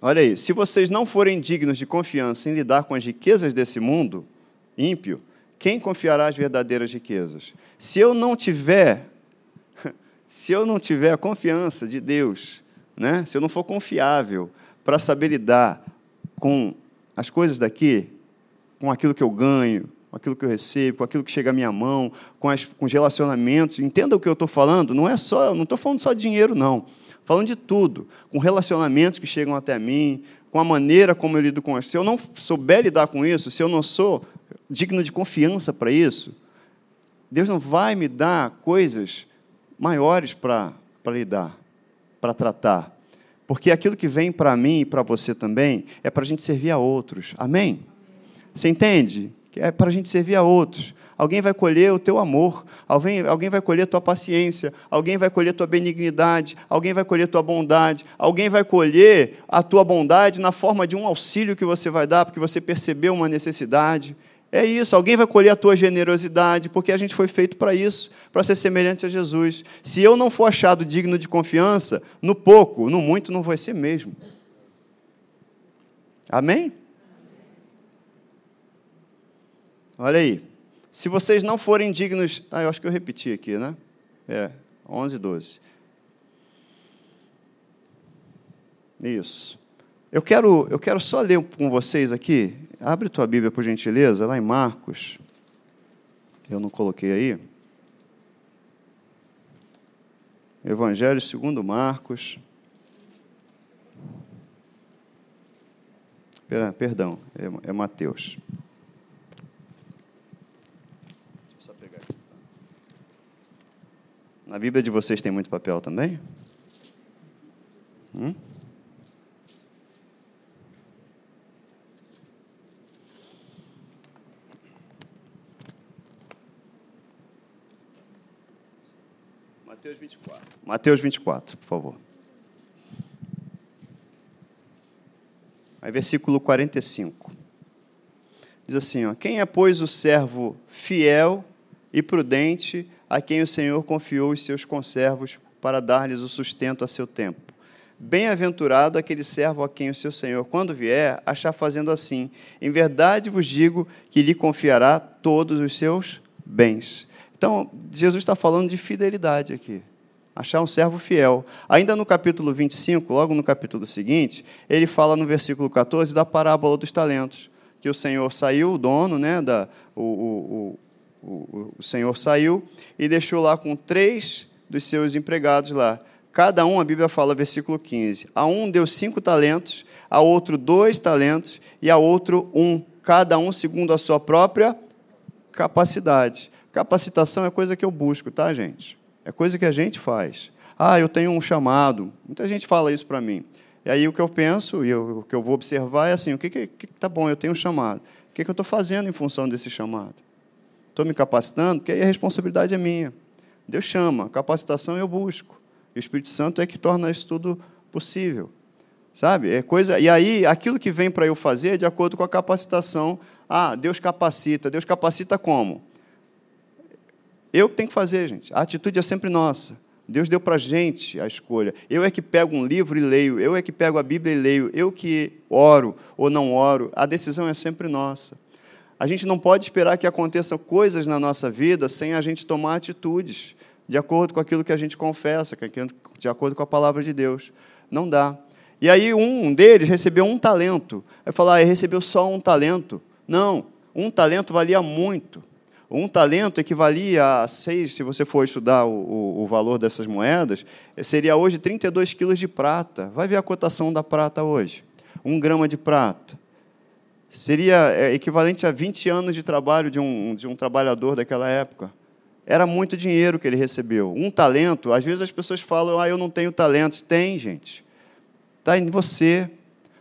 Olha aí, se vocês não forem dignos de confiança em lidar com as riquezas desse mundo ímpio, quem confiará as verdadeiras riquezas? Se eu não tiver, se eu não tiver a confiança de Deus, né? Se eu não for confiável para saber lidar com as coisas daqui, com aquilo que eu ganho, com aquilo que eu recebo, com aquilo que chega à minha mão, com, as, com os relacionamentos. Entenda o que eu estou falando, não é só, não estou falando só de dinheiro, não. Falando de tudo, com relacionamentos que chegam até mim, com a maneira como eu lido com isso. Se eu não souber lidar com isso, se eu não sou digno de confiança para isso, Deus não vai me dar coisas maiores para lidar, para tratar. Porque aquilo que vem para mim e para você também é para a gente servir a outros. Amém? Você entende? é para a gente servir a outros. Alguém vai colher o teu amor, alguém, alguém vai colher a tua paciência, alguém vai colher a tua benignidade, alguém vai colher a tua bondade, alguém vai colher a tua bondade na forma de um auxílio que você vai dar, porque você percebeu uma necessidade. É isso, alguém vai colher a tua generosidade, porque a gente foi feito para isso, para ser semelhante a Jesus. Se eu não for achado digno de confiança, no pouco, no muito, não vai ser mesmo. Amém? Olha aí. Se vocês não forem dignos. Ah, eu acho que eu repeti aqui, né? É, 11, 12. Isso. Eu quero, eu quero só ler com vocês aqui. Abre tua Bíblia, por gentileza, lá em Marcos. Eu não coloquei aí. Evangelho segundo Marcos. Perdão, é, é Mateus. Na Bíblia de vocês tem muito papel também? Hum? Mateus 24. Mateus 24, por favor. Aí, versículo 45. Diz assim: ó, Quem é, pois, o servo fiel e prudente a quem o Senhor confiou os seus conservos para dar-lhes o sustento a seu tempo. Bem-aventurado aquele servo a quem o seu Senhor, quando vier, achar fazendo assim. Em verdade vos digo que lhe confiará todos os seus bens. Então, Jesus está falando de fidelidade aqui. Achar um servo fiel. Ainda no capítulo 25, logo no capítulo seguinte, ele fala no versículo 14 da parábola dos talentos. Que o Senhor saiu, o dono, né, da, o, o, o, o Senhor saiu e deixou lá com três dos seus empregados lá. Cada um, a Bíblia fala, versículo 15: a um deu cinco talentos, a outro dois talentos e a outro um, cada um segundo a sua própria capacidade. Capacitação é coisa que eu busco, tá, gente? É coisa que a gente faz. Ah, eu tenho um chamado. Muita gente fala isso para mim. E aí o que eu penso e eu, o que eu vou observar é assim: o que, que, que tá bom? Eu tenho um chamado. O que, que eu estou fazendo em função desse chamado? Estou me capacitando, porque aí a responsabilidade é minha. Deus chama, capacitação eu busco. E o Espírito Santo é que torna isso tudo possível. Sabe? É coisa. E aí, aquilo que vem para eu fazer é de acordo com a capacitação. Ah, Deus capacita. Deus capacita como? Eu que tenho que fazer, gente. A atitude é sempre nossa. Deus deu para a gente a escolha. Eu é que pego um livro e leio, eu é que pego a Bíblia e leio, eu que oro ou não oro. A decisão é sempre nossa. A gente não pode esperar que aconteçam coisas na nossa vida sem a gente tomar atitudes de acordo com aquilo que a gente confessa, de acordo com a palavra de Deus. Não dá. E aí um deles recebeu um talento. Vai falar, ah, recebeu só um talento. Não, um talento valia muito. Um talento equivalia a seis, se você for estudar o, o, o valor dessas moedas, seria hoje 32 quilos de prata. Vai ver a cotação da prata hoje. Um grama de prata seria é, equivalente a 20 anos de trabalho de um, de um trabalhador daquela época. Era muito dinheiro que ele recebeu. Um talento, às vezes as pessoas falam, ah, eu não tenho talento. Tem, gente. Está em você.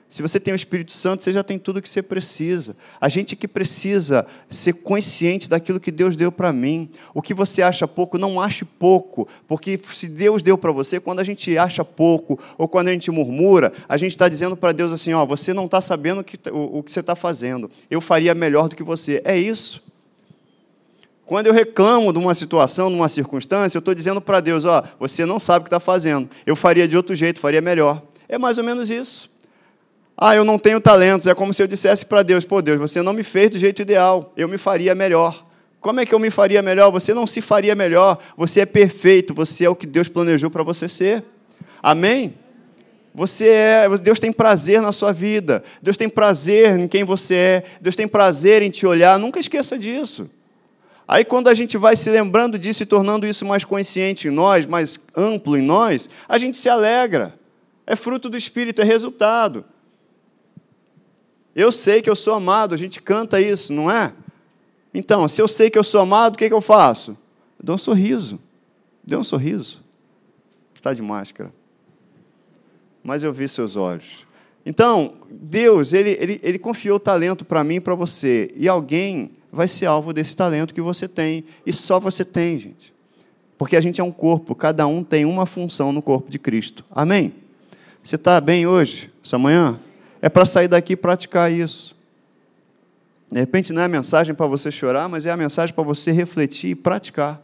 Se você tem o Espírito Santo, você já tem tudo o que você precisa. A gente que precisa ser consciente daquilo que Deus deu para mim. O que você acha pouco, não ache pouco, porque se Deus deu para você, quando a gente acha pouco ou quando a gente murmura, a gente está dizendo para Deus assim: ó, você não está sabendo o que, o, o que você está fazendo. Eu faria melhor do que você. É isso. Quando eu reclamo de uma situação, de uma circunstância, eu estou dizendo para Deus: ó, você não sabe o que está fazendo. Eu faria de outro jeito, faria melhor. É mais ou menos isso. Ah, eu não tenho talentos. É como se eu dissesse para Deus: pô, Deus, você não me fez do jeito ideal, eu me faria melhor. Como é que eu me faria melhor? Você não se faria melhor. Você é perfeito, você é o que Deus planejou para você ser. Amém? Você é, Deus tem prazer na sua vida. Deus tem prazer em quem você é. Deus tem prazer em te olhar. Nunca esqueça disso. Aí, quando a gente vai se lembrando disso e tornando isso mais consciente em nós, mais amplo em nós, a gente se alegra. É fruto do Espírito, é resultado. Eu sei que eu sou amado, a gente canta isso, não é? Então, se eu sei que eu sou amado, o que, que eu faço? Eu dou um sorriso. Dê um sorriso. Está de máscara. Mas eu vi seus olhos. Então, Deus, Ele, ele, ele confiou talento para mim e para você. E alguém vai ser alvo desse talento que você tem. E só você tem, gente. Porque a gente é um corpo, cada um tem uma função no corpo de Cristo. Amém? Você está bem hoje, essa manhã? É para sair daqui e praticar isso. De repente não é a mensagem para você chorar, mas é a mensagem para você refletir e praticar.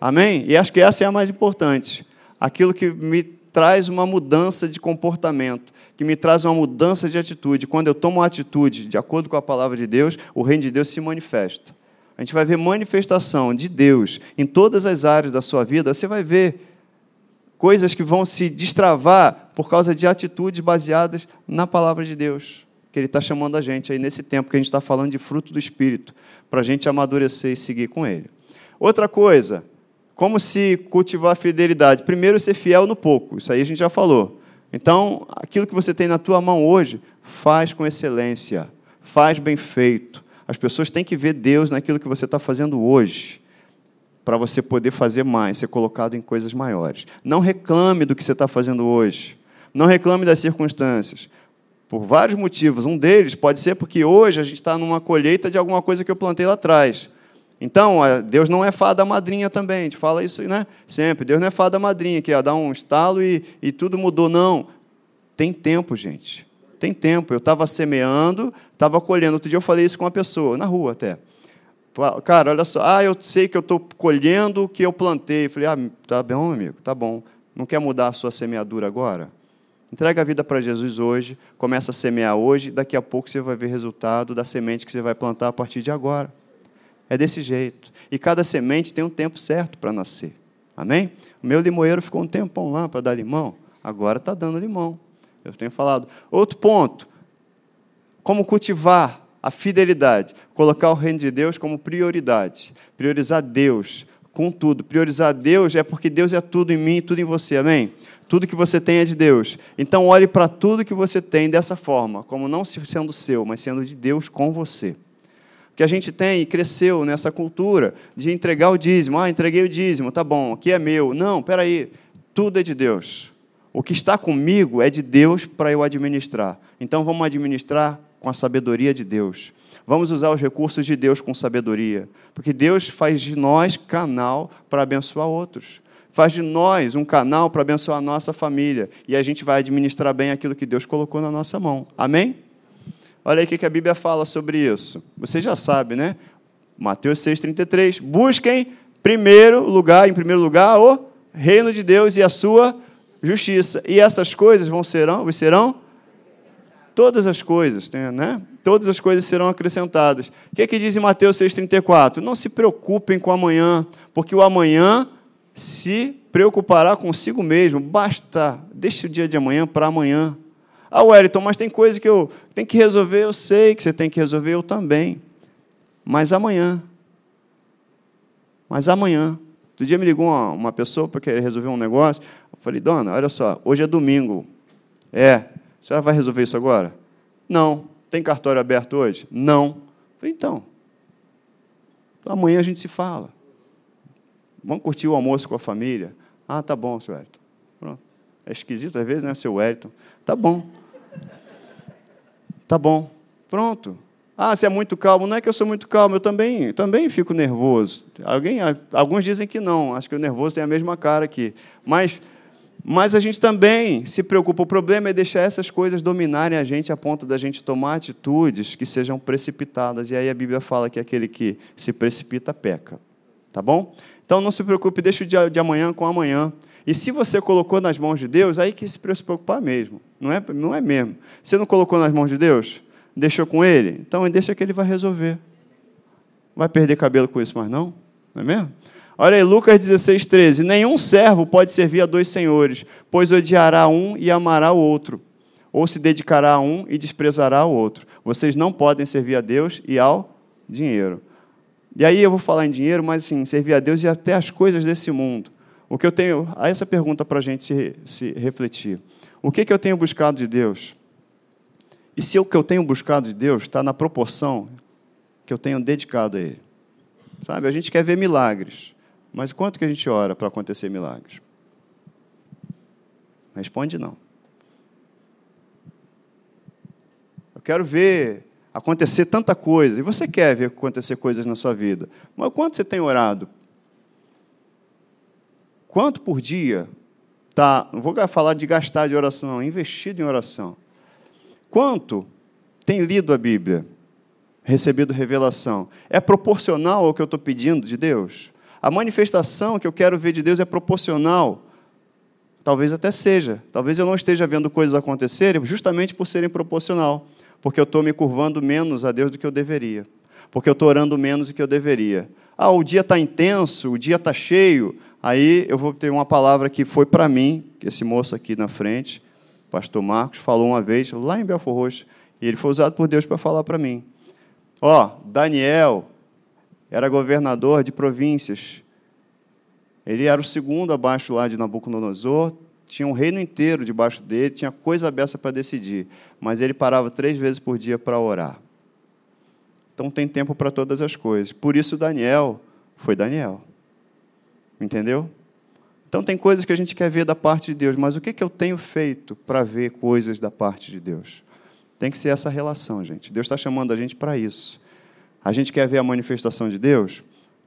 Amém? E acho que essa é a mais importante. Aquilo que me traz uma mudança de comportamento, que me traz uma mudança de atitude. Quando eu tomo uma atitude de acordo com a palavra de Deus, o reino de Deus se manifesta. A gente vai ver manifestação de Deus em todas as áreas da sua vida. Você vai ver coisas que vão se destravar por causa de atitudes baseadas na palavra de Deus, que Ele está chamando a gente aí nesse tempo que a gente está falando de fruto do Espírito, para a gente amadurecer e seguir com Ele. Outra coisa, como se cultivar a fidelidade? Primeiro, ser fiel no pouco. Isso aí a gente já falou. Então, aquilo que você tem na tua mão hoje, faz com excelência, faz bem feito. As pessoas têm que ver Deus naquilo que você está fazendo hoje, para você poder fazer mais, ser colocado em coisas maiores. Não reclame do que você está fazendo hoje. Não reclame das circunstâncias. Por vários motivos. Um deles pode ser porque hoje a gente está numa colheita de alguma coisa que eu plantei lá atrás. Então, Deus não é fada madrinha também, a gente fala isso né? sempre. Deus não é fada madrinha, que dá um estalo e, e tudo mudou. Não. Tem tempo, gente. Tem tempo. Eu estava semeando, estava colhendo. Outro dia eu falei isso com uma pessoa, na rua até. Cara, olha só, ah, eu sei que eu estou colhendo o que eu plantei. Eu falei, ah, tá bom, amigo, tá bom. Não quer mudar a sua semeadura agora? Entrega a vida para Jesus hoje, começa a semear hoje, daqui a pouco você vai ver resultado da semente que você vai plantar a partir de agora. É desse jeito. E cada semente tem um tempo certo para nascer. Amém? O meu limoeiro ficou um tempão lá para dar limão, agora está dando limão. Eu tenho falado. Outro ponto: como cultivar a fidelidade, colocar o reino de Deus como prioridade, priorizar Deus com tudo. Priorizar Deus é porque Deus é tudo em mim e tudo em você, amém? Tudo que você tem é de Deus. Então olhe para tudo que você tem dessa forma, como não sendo seu, mas sendo de Deus com você que a gente tem e cresceu nessa cultura de entregar o dízimo. Ah, entreguei o dízimo, tá bom, aqui é meu. Não, espera aí, tudo é de Deus. O que está comigo é de Deus para eu administrar. Então vamos administrar com a sabedoria de Deus. Vamos usar os recursos de Deus com sabedoria, porque Deus faz de nós canal para abençoar outros. Faz de nós um canal para abençoar a nossa família. E a gente vai administrar bem aquilo que Deus colocou na nossa mão. Amém? Olha aí o que a Bíblia fala sobre isso. Você já sabe, né? Mateus 6,33. Busquem primeiro lugar, em primeiro lugar, o reino de Deus e a sua justiça. E essas coisas vão serão, serão todas as coisas, né? Todas as coisas serão acrescentadas. O que, é que diz em Mateus 6,34? Não se preocupem com amanhã, porque o amanhã se preocupará consigo mesmo. Basta, deixe o dia de amanhã para amanhã. Ah, Wellington, mas tem coisa que eu tenho que resolver, eu sei que você tem que resolver, eu também. Mas amanhã. Mas amanhã. Outro dia me ligou uma, uma pessoa para querer resolver um negócio. Eu falei, dona, olha só, hoje é domingo. É, a senhora vai resolver isso agora? Não. Tem cartório aberto hoje? Não. Falei, então. Amanhã a gente se fala. Vamos curtir o almoço com a família? Ah, tá bom, senhor Wellington. Pronto. É esquisito às vezes, né, seu Wellington? Tá bom. Tá bom. Pronto. Ah, você é muito calmo. Não é que eu sou muito calmo, eu também, também fico nervoso. Alguém, alguns dizem que não, acho que o nervoso tem a mesma cara aqui. Mas, mas a gente também se preocupa. O problema é deixar essas coisas dominarem a gente a ponto da gente tomar atitudes que sejam precipitadas. E aí a Bíblia fala que aquele que se precipita peca. Tá bom? Então não se preocupe, deixa o dia de amanhã com amanhã. E se você colocou nas mãos de Deus, aí que se preocupar mesmo. Não é, não é mesmo. Você não colocou nas mãos de Deus? Deixou com Ele? Então deixa que Ele vai resolver. Vai perder cabelo com isso mais não? Não é mesmo? Olha aí, Lucas 16, 13. Nenhum servo pode servir a dois senhores, pois odiará um e amará o outro, ou se dedicará a um e desprezará o outro. Vocês não podem servir a Deus e ao dinheiro. E aí eu vou falar em dinheiro, mas assim, servir a Deus e até as coisas desse mundo. O que eu tenho, a essa pergunta para a gente se, se refletir. O que, que eu tenho buscado de Deus? E se o que eu tenho buscado de Deus está na proporção que eu tenho dedicado a Ele? Sabe, a gente quer ver milagres, mas quanto que a gente ora para acontecer milagres? Responde não. Eu quero ver acontecer tanta coisa, e você quer ver acontecer coisas na sua vida, mas quanto você tem orado Quanto por dia tá, não vou falar de gastar de oração, investido em oração. Quanto tem lido a Bíblia, recebido revelação? É proporcional ao que eu estou pedindo de Deus? A manifestação que eu quero ver de Deus é proporcional? Talvez até seja. Talvez eu não esteja vendo coisas acontecerem justamente por serem proporcional, porque eu estou me curvando menos a Deus do que eu deveria, porque eu estou orando menos do que eu deveria. Ah, o dia está intenso, o dia está cheio, Aí eu vou ter uma palavra que foi para mim, que esse moço aqui na frente, pastor Marcos, falou uma vez lá em Belfor Roxo, e ele foi usado por Deus para falar para mim. Ó, Daniel era governador de províncias. Ele era o segundo abaixo lá de Nabucodonosor, tinha um reino inteiro debaixo dele, tinha coisa aberta para decidir, mas ele parava três vezes por dia para orar. Então tem tempo para todas as coisas. Por isso Daniel foi Daniel. Entendeu? Então tem coisas que a gente quer ver da parte de Deus, mas o que, que eu tenho feito para ver coisas da parte de Deus? Tem que ser essa relação, gente. Deus está chamando a gente para isso. A gente quer ver a manifestação de Deus?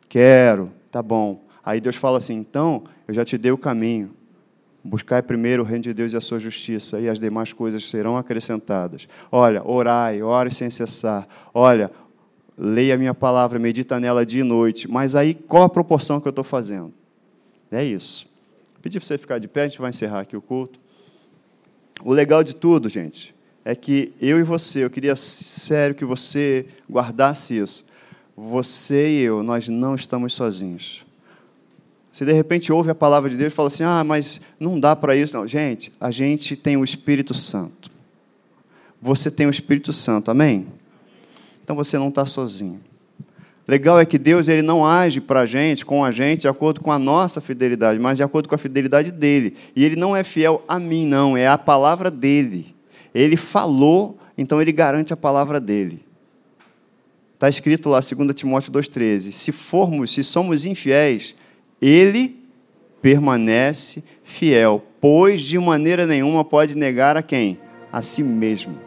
Quero, tá bom. Aí Deus fala assim: então, eu já te dei o caminho. Buscai primeiro o reino de Deus e a sua justiça, e as demais coisas serão acrescentadas. Olha, orai, ore sem cessar. Olha, leia a minha palavra, medita nela dia e noite. Mas aí, qual a proporção que eu estou fazendo? É isso. Pedir para você ficar de pé, a gente vai encerrar aqui o culto. O legal de tudo, gente, é que eu e você, eu queria sério que você guardasse isso. Você e eu, nós não estamos sozinhos. Você de repente ouve a palavra de Deus e fala assim: ah, mas não dá para isso. Não, gente, a gente tem o Espírito Santo. Você tem o Espírito Santo, amém? Então você não está sozinho. Legal é que Deus ele não age para a gente, com a gente, de acordo com a nossa fidelidade, mas de acordo com a fidelidade dele. E ele não é fiel a mim, não, é a palavra dele. Ele falou, então ele garante a palavra dele. Está escrito lá, 2 Timóteo 2,13: se formos, se somos infiéis, ele permanece fiel, pois de maneira nenhuma pode negar a quem? A si mesmo.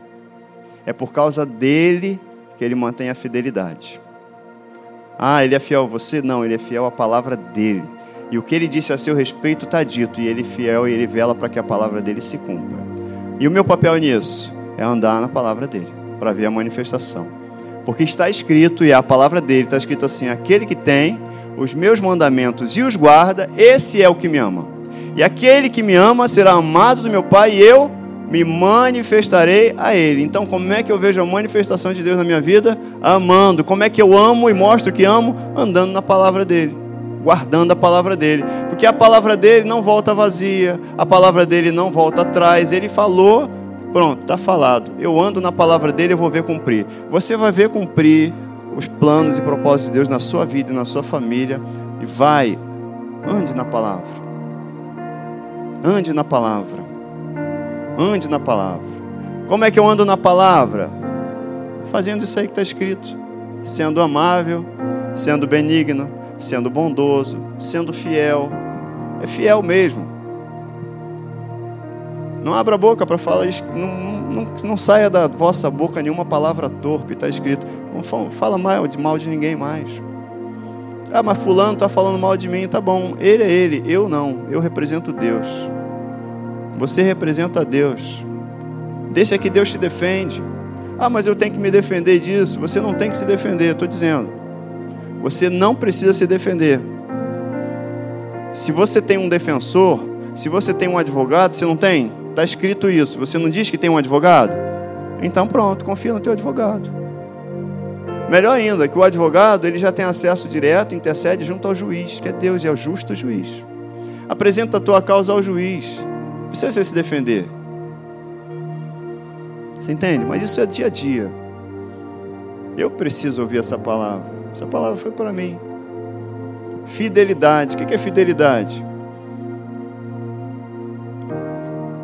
É por causa dele que ele mantém a fidelidade. Ah, ele é fiel a você? Não, ele é fiel à palavra dele. E o que ele disse a seu respeito está dito, e ele é fiel e ele vela para que a palavra dele se cumpra. E o meu papel nisso é andar na palavra dele, para ver a manifestação. Porque está escrito, e é a palavra dele está escrito assim: aquele que tem os meus mandamentos e os guarda, esse é o que me ama. E aquele que me ama será amado do meu Pai, e eu me manifestarei a Ele. Então, como é que eu vejo a manifestação de Deus na minha vida? Amando. Como é que eu amo e mostro que amo? Andando na palavra dele, guardando a palavra dele. Porque a palavra dele não volta vazia, a palavra dele não volta atrás. Ele falou, pronto, está falado. Eu ando na palavra dele, eu vou ver cumprir. Você vai ver cumprir os planos e propósitos de Deus na sua vida e na sua família. E vai, ande na palavra. Ande na palavra. Ande na palavra. Como é que eu ando na palavra? Fazendo isso aí que está escrito. Sendo amável, sendo benigno, sendo bondoso, sendo fiel. É fiel mesmo. Não abra a boca para falar, não, não, não, saia da vossa boca nenhuma palavra torpe, está escrito. Não fala mal de, mal de ninguém mais. Ah, mas fulano está falando mal de mim, tá bom. Ele é ele, eu não. Eu represento Deus. Você representa Deus. Deixa que Deus te defende. Ah, mas eu tenho que me defender disso. Você não tem que se defender, estou dizendo. Você não precisa se defender. Se você tem um defensor, se você tem um advogado, você não tem? Está escrito isso. Você não diz que tem um advogado? Então pronto, confia no teu advogado. Melhor ainda, que o advogado ele já tem acesso direto, intercede junto ao juiz, que é Deus, é o justo juiz. Apresenta a tua causa ao juiz. Precisa você se defender. Você entende? Mas isso é dia a dia. Eu preciso ouvir essa palavra. Essa palavra foi para mim. Fidelidade. O que é fidelidade?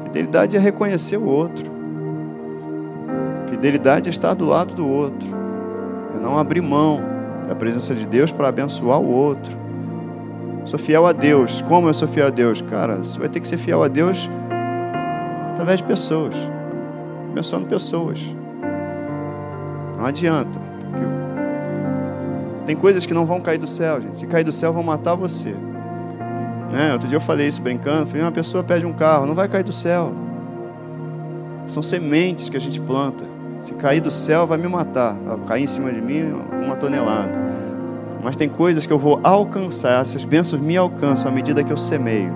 Fidelidade é reconhecer o outro. Fidelidade é estar do lado do outro. É não abrir mão da presença de Deus para abençoar o outro. Sou fiel a Deus. Como eu sou fiel a Deus? Cara, você vai ter que ser fiel a Deus através de pessoas. Abençoando pessoas. Não adianta. Tem coisas que não vão cair do céu, gente. Se cair do céu, vão matar você. Né? Outro dia eu falei isso brincando. Falei, uma pessoa pede um carro, não vai cair do céu. São sementes que a gente planta. Se cair do céu, vai me matar. Vai cair em cima de mim uma tonelada. Mas tem coisas que eu vou alcançar. Essas bênçãos me alcançam à medida que eu semeio.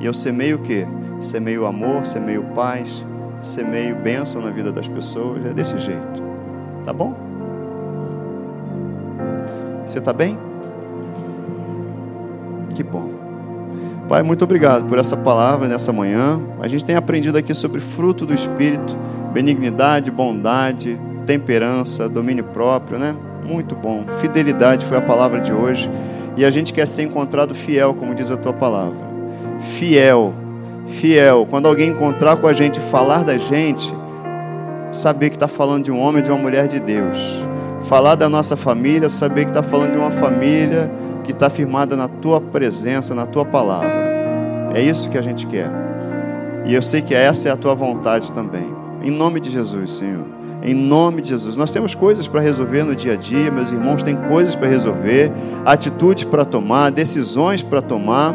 E eu semeio o quê? Semeio amor, semeio paz, semeio bênção na vida das pessoas. É desse jeito. Tá bom? Você está bem? Que bom. Pai, muito obrigado por essa palavra nessa manhã. A gente tem aprendido aqui sobre fruto do Espírito, benignidade, bondade, temperança, domínio próprio, né? Muito bom. Fidelidade foi a palavra de hoje. E a gente quer ser encontrado fiel, como diz a tua palavra. Fiel, fiel. Quando alguém encontrar com a gente e falar da gente, saber que está falando de um homem, de uma mulher de Deus. Falar da nossa família, saber que está falando de uma família que está firmada na tua presença, na tua palavra. É isso que a gente quer. E eu sei que essa é a tua vontade também. Em nome de Jesus, Senhor. Em nome de Jesus. Nós temos coisas para resolver no dia a dia, meus irmãos têm coisas para resolver, atitudes para tomar, decisões para tomar,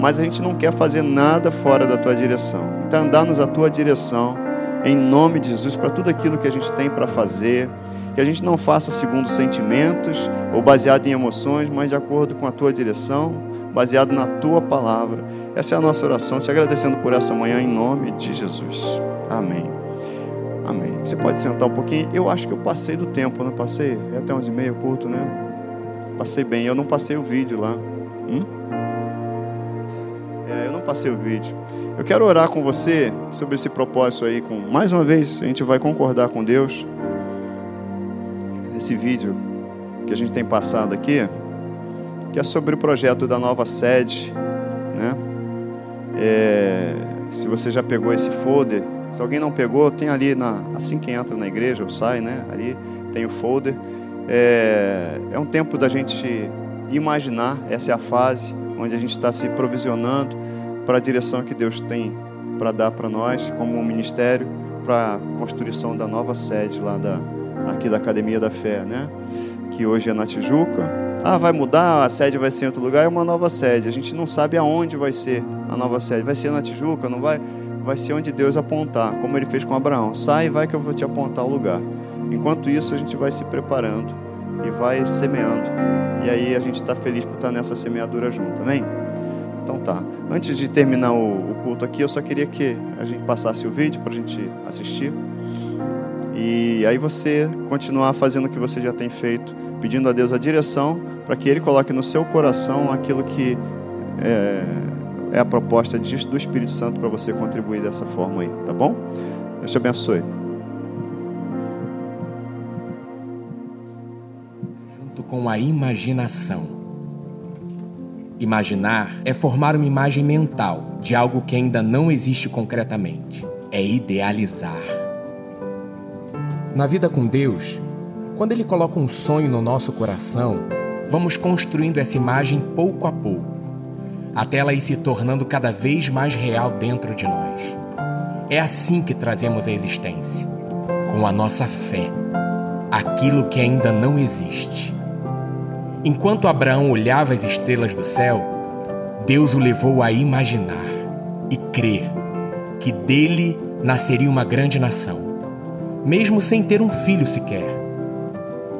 mas a gente não quer fazer nada fora da tua direção. Então, andar-nos a tua direção, em nome de Jesus, para tudo aquilo que a gente tem para fazer, que a gente não faça segundo sentimentos ou baseado em emoções, mas de acordo com a tua direção, baseado na tua palavra. Essa é a nossa oração, te agradecendo por essa manhã, em nome de Jesus. Amém. Amém. Você pode sentar um pouquinho. Eu acho que eu passei do tempo, não passei? É até 11 e meia culto, né? Passei bem. Eu não passei o vídeo lá. Hum? É, eu não passei o vídeo. Eu quero orar com você sobre esse propósito aí. Com mais uma vez, a gente vai concordar com Deus. Esse vídeo que a gente tem passado aqui, que é sobre o projeto da nova sede, né? É, se você já pegou esse folder, se alguém não pegou, tem ali na, assim que entra na igreja ou sai, né? Ali tem o folder. É, é um tempo da gente imaginar. Essa é a fase onde a gente está se provisionando para a direção que Deus tem para dar para nós, como um ministério, para a construção da nova sede lá da aqui da Academia da Fé, né? Que hoje é na Tijuca. Ah, vai mudar, a sede vai ser em outro lugar, é uma nova sede. A gente não sabe aonde vai ser a nova sede. Vai ser na Tijuca, não vai? vai ser onde Deus apontar, como ele fez com Abraão. Sai e vai que eu vou te apontar o lugar. Enquanto isso, a gente vai se preparando e vai semeando. E aí a gente está feliz por estar tá nessa semeadura junto, amém? Então tá. Antes de terminar o, o culto aqui, eu só queria que a gente passasse o vídeo para a gente assistir. E aí você continuar fazendo o que você já tem feito, pedindo a Deus a direção para que Ele coloque no seu coração aquilo que é, é a proposta do Espírito Santo para você contribuir dessa forma aí, tá bom? Deus te abençoe. Com a imaginação. Imaginar é formar uma imagem mental de algo que ainda não existe concretamente. É idealizar. Na vida com Deus, quando Ele coloca um sonho no nosso coração, vamos construindo essa imagem pouco a pouco até ela ir se tornando cada vez mais real dentro de nós. É assim que trazemos a existência, com a nossa fé, aquilo que ainda não existe. Enquanto Abraão olhava as estrelas do céu, Deus o levou a imaginar e crer que dele nasceria uma grande nação, mesmo sem ter um filho sequer.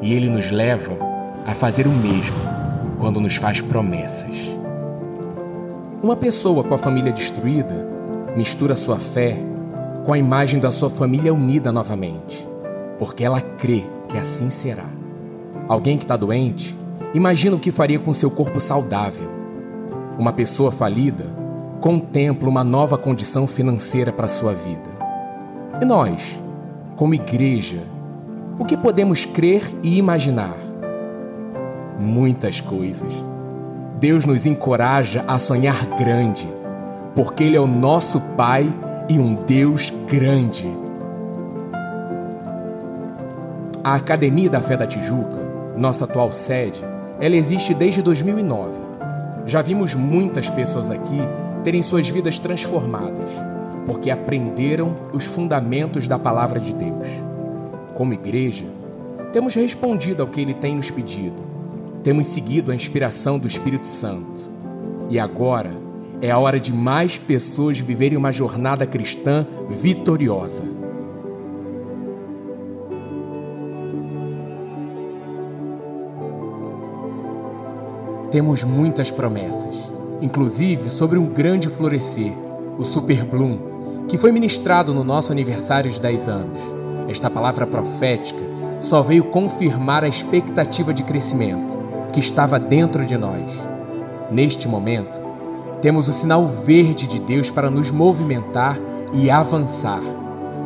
E ele nos leva a fazer o mesmo quando nos faz promessas. Uma pessoa com a família destruída mistura sua fé com a imagem da sua família unida novamente, porque ela crê que assim será. Alguém que está doente imagina o que faria com seu corpo saudável. Uma pessoa falida contempla uma nova condição financeira para sua vida. E nós, como igreja, o que podemos crer e imaginar? Muitas coisas. Deus nos encoraja a sonhar grande, porque Ele é o nosso Pai e um Deus grande. A Academia da Fé da Tijuca, nossa atual sede, ela existe desde 2009. Já vimos muitas pessoas aqui terem suas vidas transformadas, porque aprenderam os fundamentos da palavra de Deus. Como igreja, temos respondido ao que Ele tem nos pedido temos seguido a inspiração do Espírito Santo. E agora é a hora de mais pessoas viverem uma jornada cristã vitoriosa. Temos muitas promessas, inclusive sobre um grande florescer, o Super Bloom, que foi ministrado no nosso aniversário de 10 anos. Esta palavra profética só veio confirmar a expectativa de crescimento que estava dentro de nós. Neste momento, temos o sinal verde de Deus para nos movimentar e avançar,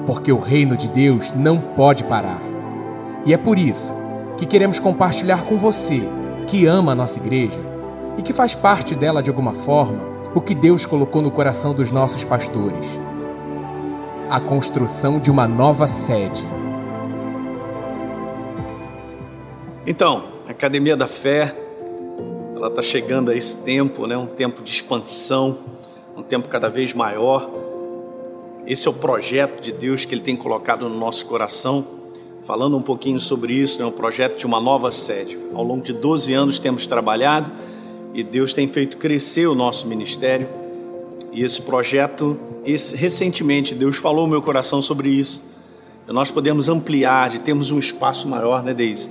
porque o reino de Deus não pode parar. E é por isso que queremos compartilhar com você, que ama a nossa igreja, e que faz parte dela de alguma forma o que Deus colocou no coração dos nossos pastores: a construção de uma nova sede. Então, a Academia da Fé, ela está chegando a esse tempo, né? um tempo de expansão, um tempo cada vez maior. Esse é o projeto de Deus que Ele tem colocado no nosso coração. Falando um pouquinho sobre isso, é né? um projeto de uma nova sede. Ao longo de 12 anos temos trabalhado e Deus tem feito crescer o nosso ministério. E esse projeto, esse, recentemente, Deus falou no meu coração sobre isso. Nós podemos ampliar, de termos um espaço maior, né, Deise?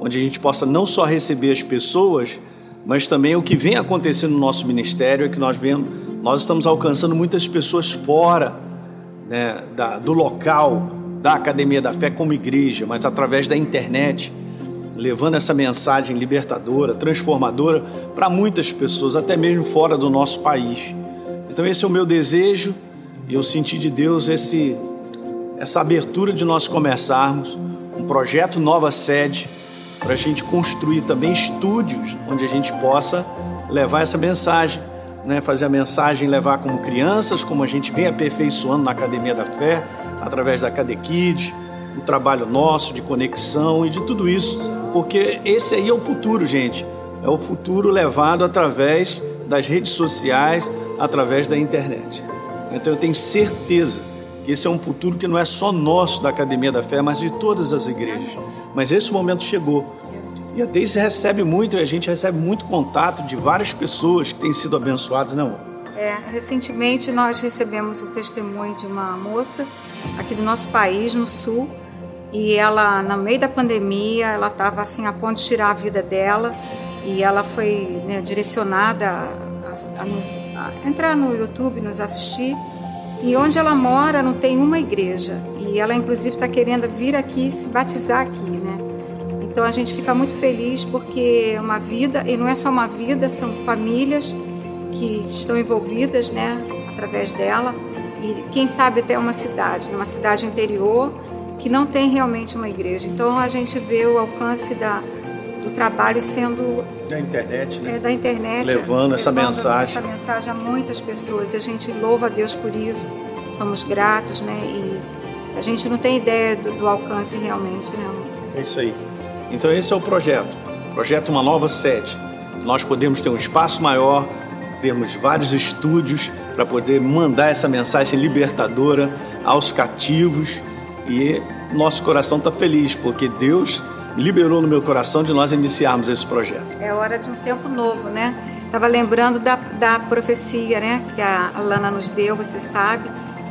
Onde a gente possa não só receber as pessoas, mas também o que vem acontecendo no nosso ministério é que nós vemos, nós estamos alcançando muitas pessoas fora né, da, do local da Academia da Fé como igreja, mas através da internet, levando essa mensagem libertadora, transformadora para muitas pessoas, até mesmo fora do nosso país. Então esse é o meu desejo e eu senti de Deus esse essa abertura de nós começarmos um projeto Nova Sede para a gente construir também estúdios onde a gente possa levar essa mensagem né, fazer a mensagem levar como crianças, como a gente vem aperfeiçoando na Academia da Fé, através da Cadequid, o trabalho nosso de conexão e de tudo isso, porque esse aí é o futuro, gente. É o futuro levado através das redes sociais, através da internet. Então eu tenho certeza que esse é um futuro que não é só nosso da Academia da Fé, mas de todas as igrejas. Mas esse momento chegou. E a Deise recebe muito, a gente recebe muito contato de várias pessoas que têm sido abençoadas, não? É, recentemente nós recebemos o testemunho de uma moça aqui do nosso país, no sul, e ela, no meio da pandemia, ela estava assim a ponto de tirar a vida dela, e ela foi né, direcionada a, a, nos, a entrar no YouTube, nos assistir, e onde ela mora não tem uma igreja, e ela inclusive está querendo vir aqui se batizar aqui, né? Então a gente fica muito feliz porque é uma vida, e não é só uma vida, são famílias que estão envolvidas né, através dela. E quem sabe até uma cidade, numa cidade interior, que não tem realmente uma igreja. Então a gente vê o alcance da, do trabalho sendo da internet, né? É, da internet, levando essa levando mensagem, essa mensagem a muitas pessoas. E a gente louva a Deus por isso. Somos gratos, né? E a gente não tem ideia do, do alcance realmente, né? É isso aí. Então esse é o projeto. Projeto uma nova sede. Nós podemos ter um espaço maior, termos vários estúdios para poder mandar essa mensagem libertadora aos cativos e nosso coração está feliz porque Deus liberou no meu coração de nós iniciarmos esse projeto. É hora de um tempo novo, né? Estava lembrando da, da profecia, né, que a Lana nos deu, você sabe,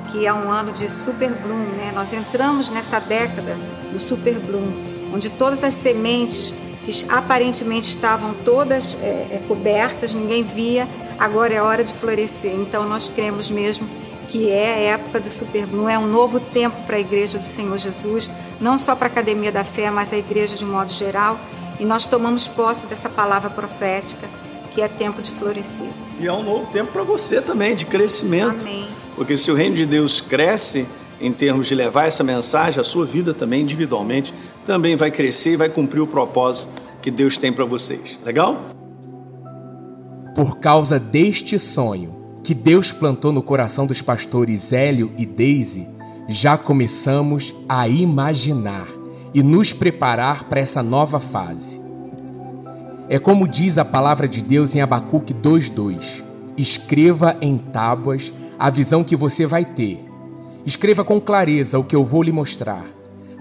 que é um ano de super bloom, né? Nós entramos nessa década do super bloom onde todas as sementes que aparentemente estavam todas é, é, cobertas, ninguém via, agora é hora de florescer. Então nós cremos mesmo que é a época do Super Bloom, é um novo tempo para a Igreja do Senhor Jesus, não só para a Academia da Fé, mas a Igreja de um modo geral. E nós tomamos posse dessa palavra profética, que é tempo de florescer. E é um novo tempo para você também, de crescimento. Amém. Porque se o reino de Deus cresce, em termos de levar essa mensagem, a sua vida também individualmente também vai crescer e vai cumprir o propósito que Deus tem para vocês. Legal? Por causa deste sonho que Deus plantou no coração dos pastores Hélio e Daisy, já começamos a imaginar e nos preparar para essa nova fase. É como diz a palavra de Deus em Abacuque 2:2. Escreva em tábuas a visão que você vai ter Escreva com clareza o que eu vou lhe mostrar,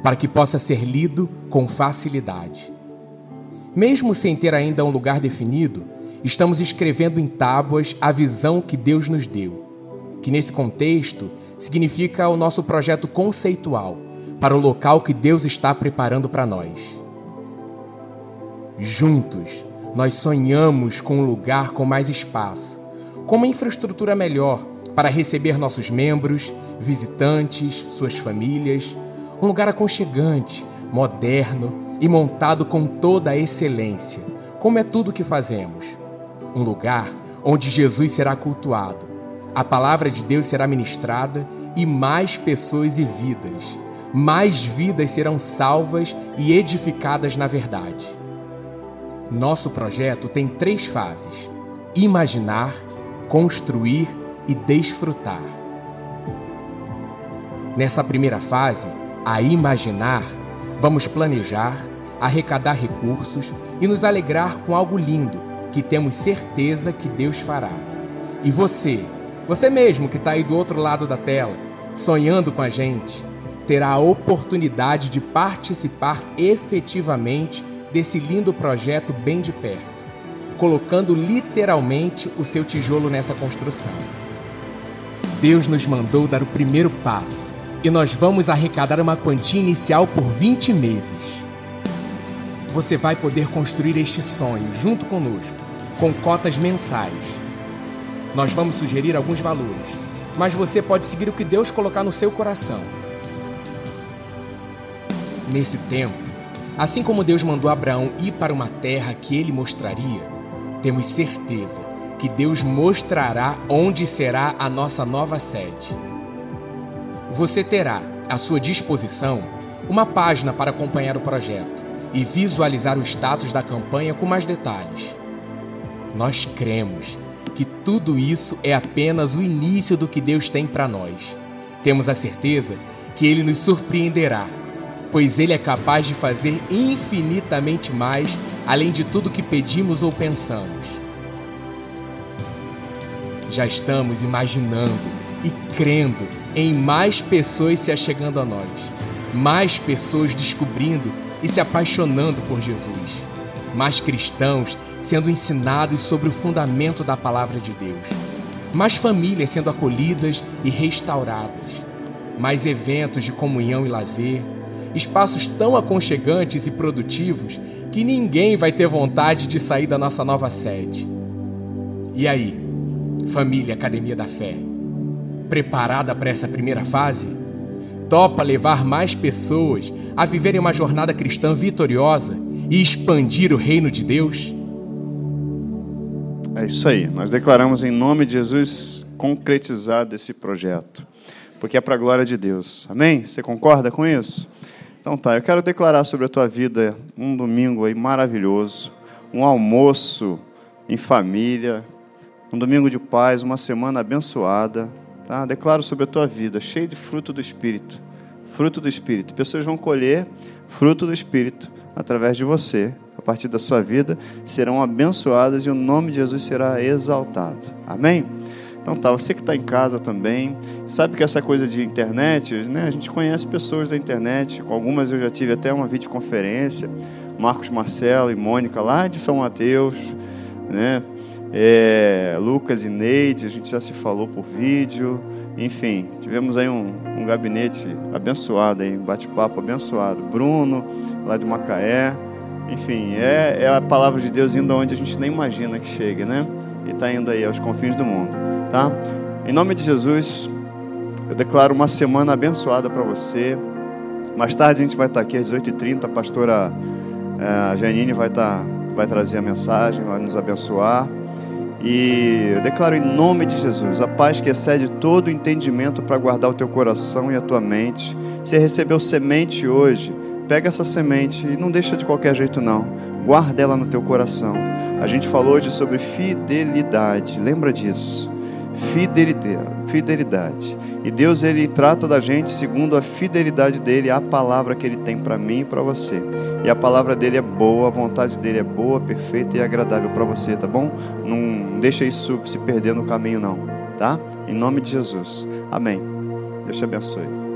para que possa ser lido com facilidade. Mesmo sem ter ainda um lugar definido, estamos escrevendo em tábuas a visão que Deus nos deu, que nesse contexto significa o nosso projeto conceitual para o local que Deus está preparando para nós. Juntos, nós sonhamos com um lugar com mais espaço, com uma infraestrutura melhor para receber nossos membros, visitantes, suas famílias. Um lugar aconchegante, moderno e montado com toda a excelência, como é tudo que fazemos. Um lugar onde Jesus será cultuado, a palavra de Deus será ministrada e mais pessoas e vidas, mais vidas serão salvas e edificadas na verdade. Nosso projeto tem três fases: imaginar, construir e desfrutar. Nessa primeira fase, a imaginar, vamos planejar, arrecadar recursos e nos alegrar com algo lindo que temos certeza que Deus fará. E você, você mesmo que está aí do outro lado da tela, sonhando com a gente, terá a oportunidade de participar efetivamente desse lindo projeto bem de perto, colocando literalmente o seu tijolo nessa construção. Deus nos mandou dar o primeiro passo e nós vamos arrecadar uma quantia inicial por 20 meses. Você vai poder construir este sonho junto conosco, com cotas mensais. Nós vamos sugerir alguns valores, mas você pode seguir o que Deus colocar no seu coração. Nesse tempo, assim como Deus mandou Abraão ir para uma terra que ele mostraria, temos certeza que Deus mostrará onde será a nossa nova sede. Você terá à sua disposição uma página para acompanhar o projeto e visualizar o status da campanha com mais detalhes. Nós cremos que tudo isso é apenas o início do que Deus tem para nós. Temos a certeza que Ele nos surpreenderá, pois Ele é capaz de fazer infinitamente mais além de tudo que pedimos ou pensamos. Já estamos imaginando e crendo em mais pessoas se achegando a nós, mais pessoas descobrindo e se apaixonando por Jesus, mais cristãos sendo ensinados sobre o fundamento da palavra de Deus, mais famílias sendo acolhidas e restauradas, mais eventos de comunhão e lazer, espaços tão aconchegantes e produtivos que ninguém vai ter vontade de sair da nossa nova sede. E aí, família Academia da Fé, preparada para essa primeira fase? Topa levar mais pessoas a viverem uma jornada cristã vitoriosa e expandir o reino de Deus? É isso aí. Nós declaramos em nome de Jesus concretizado esse projeto, porque é para a glória de Deus. Amém? Você concorda com isso? Então tá, eu quero declarar sobre a tua vida um domingo aí maravilhoso, um almoço em família, um domingo de paz, uma semana abençoada. Tá? Declaro sobre a tua vida, cheio de fruto do Espírito. Fruto do Espírito. Pessoas vão colher fruto do Espírito através de você. A partir da sua vida, serão abençoadas e o nome de Jesus será exaltado. Amém? Então tá, você que está em casa também, sabe que essa coisa de internet, né? A gente conhece pessoas da internet, com algumas eu já tive até uma videoconferência, Marcos Marcelo e Mônica lá de São Mateus, né? É, Lucas e Neide, a gente já se falou por vídeo. Enfim, tivemos aí um, um gabinete abençoado, um bate-papo abençoado. Bruno, lá de Macaé. Enfim, é, é a palavra de Deus indo onde a gente nem imagina que chegue, né? E está indo aí aos confins do mundo, tá? Em nome de Jesus, eu declaro uma semana abençoada para você. Mais tarde a gente vai estar aqui às 18h30, a pastora é, Janine vai, estar, vai trazer a mensagem, vai nos abençoar. E eu declaro em nome de Jesus a paz que excede todo o entendimento para guardar o teu coração e a tua mente. Você recebeu semente hoje, pega essa semente e não deixa de qualquer jeito não. Guarda ela no teu coração. A gente falou hoje sobre fidelidade. Lembra disso? Fidelidade, fidelidade. E Deus ele trata da gente segundo a fidelidade dele, a palavra que ele tem para mim e para você. E a palavra dele é boa, a vontade dele é boa, perfeita e agradável para você, tá bom? Não deixa isso se perder no caminho não, tá? Em nome de Jesus. Amém. Deus te abençoe.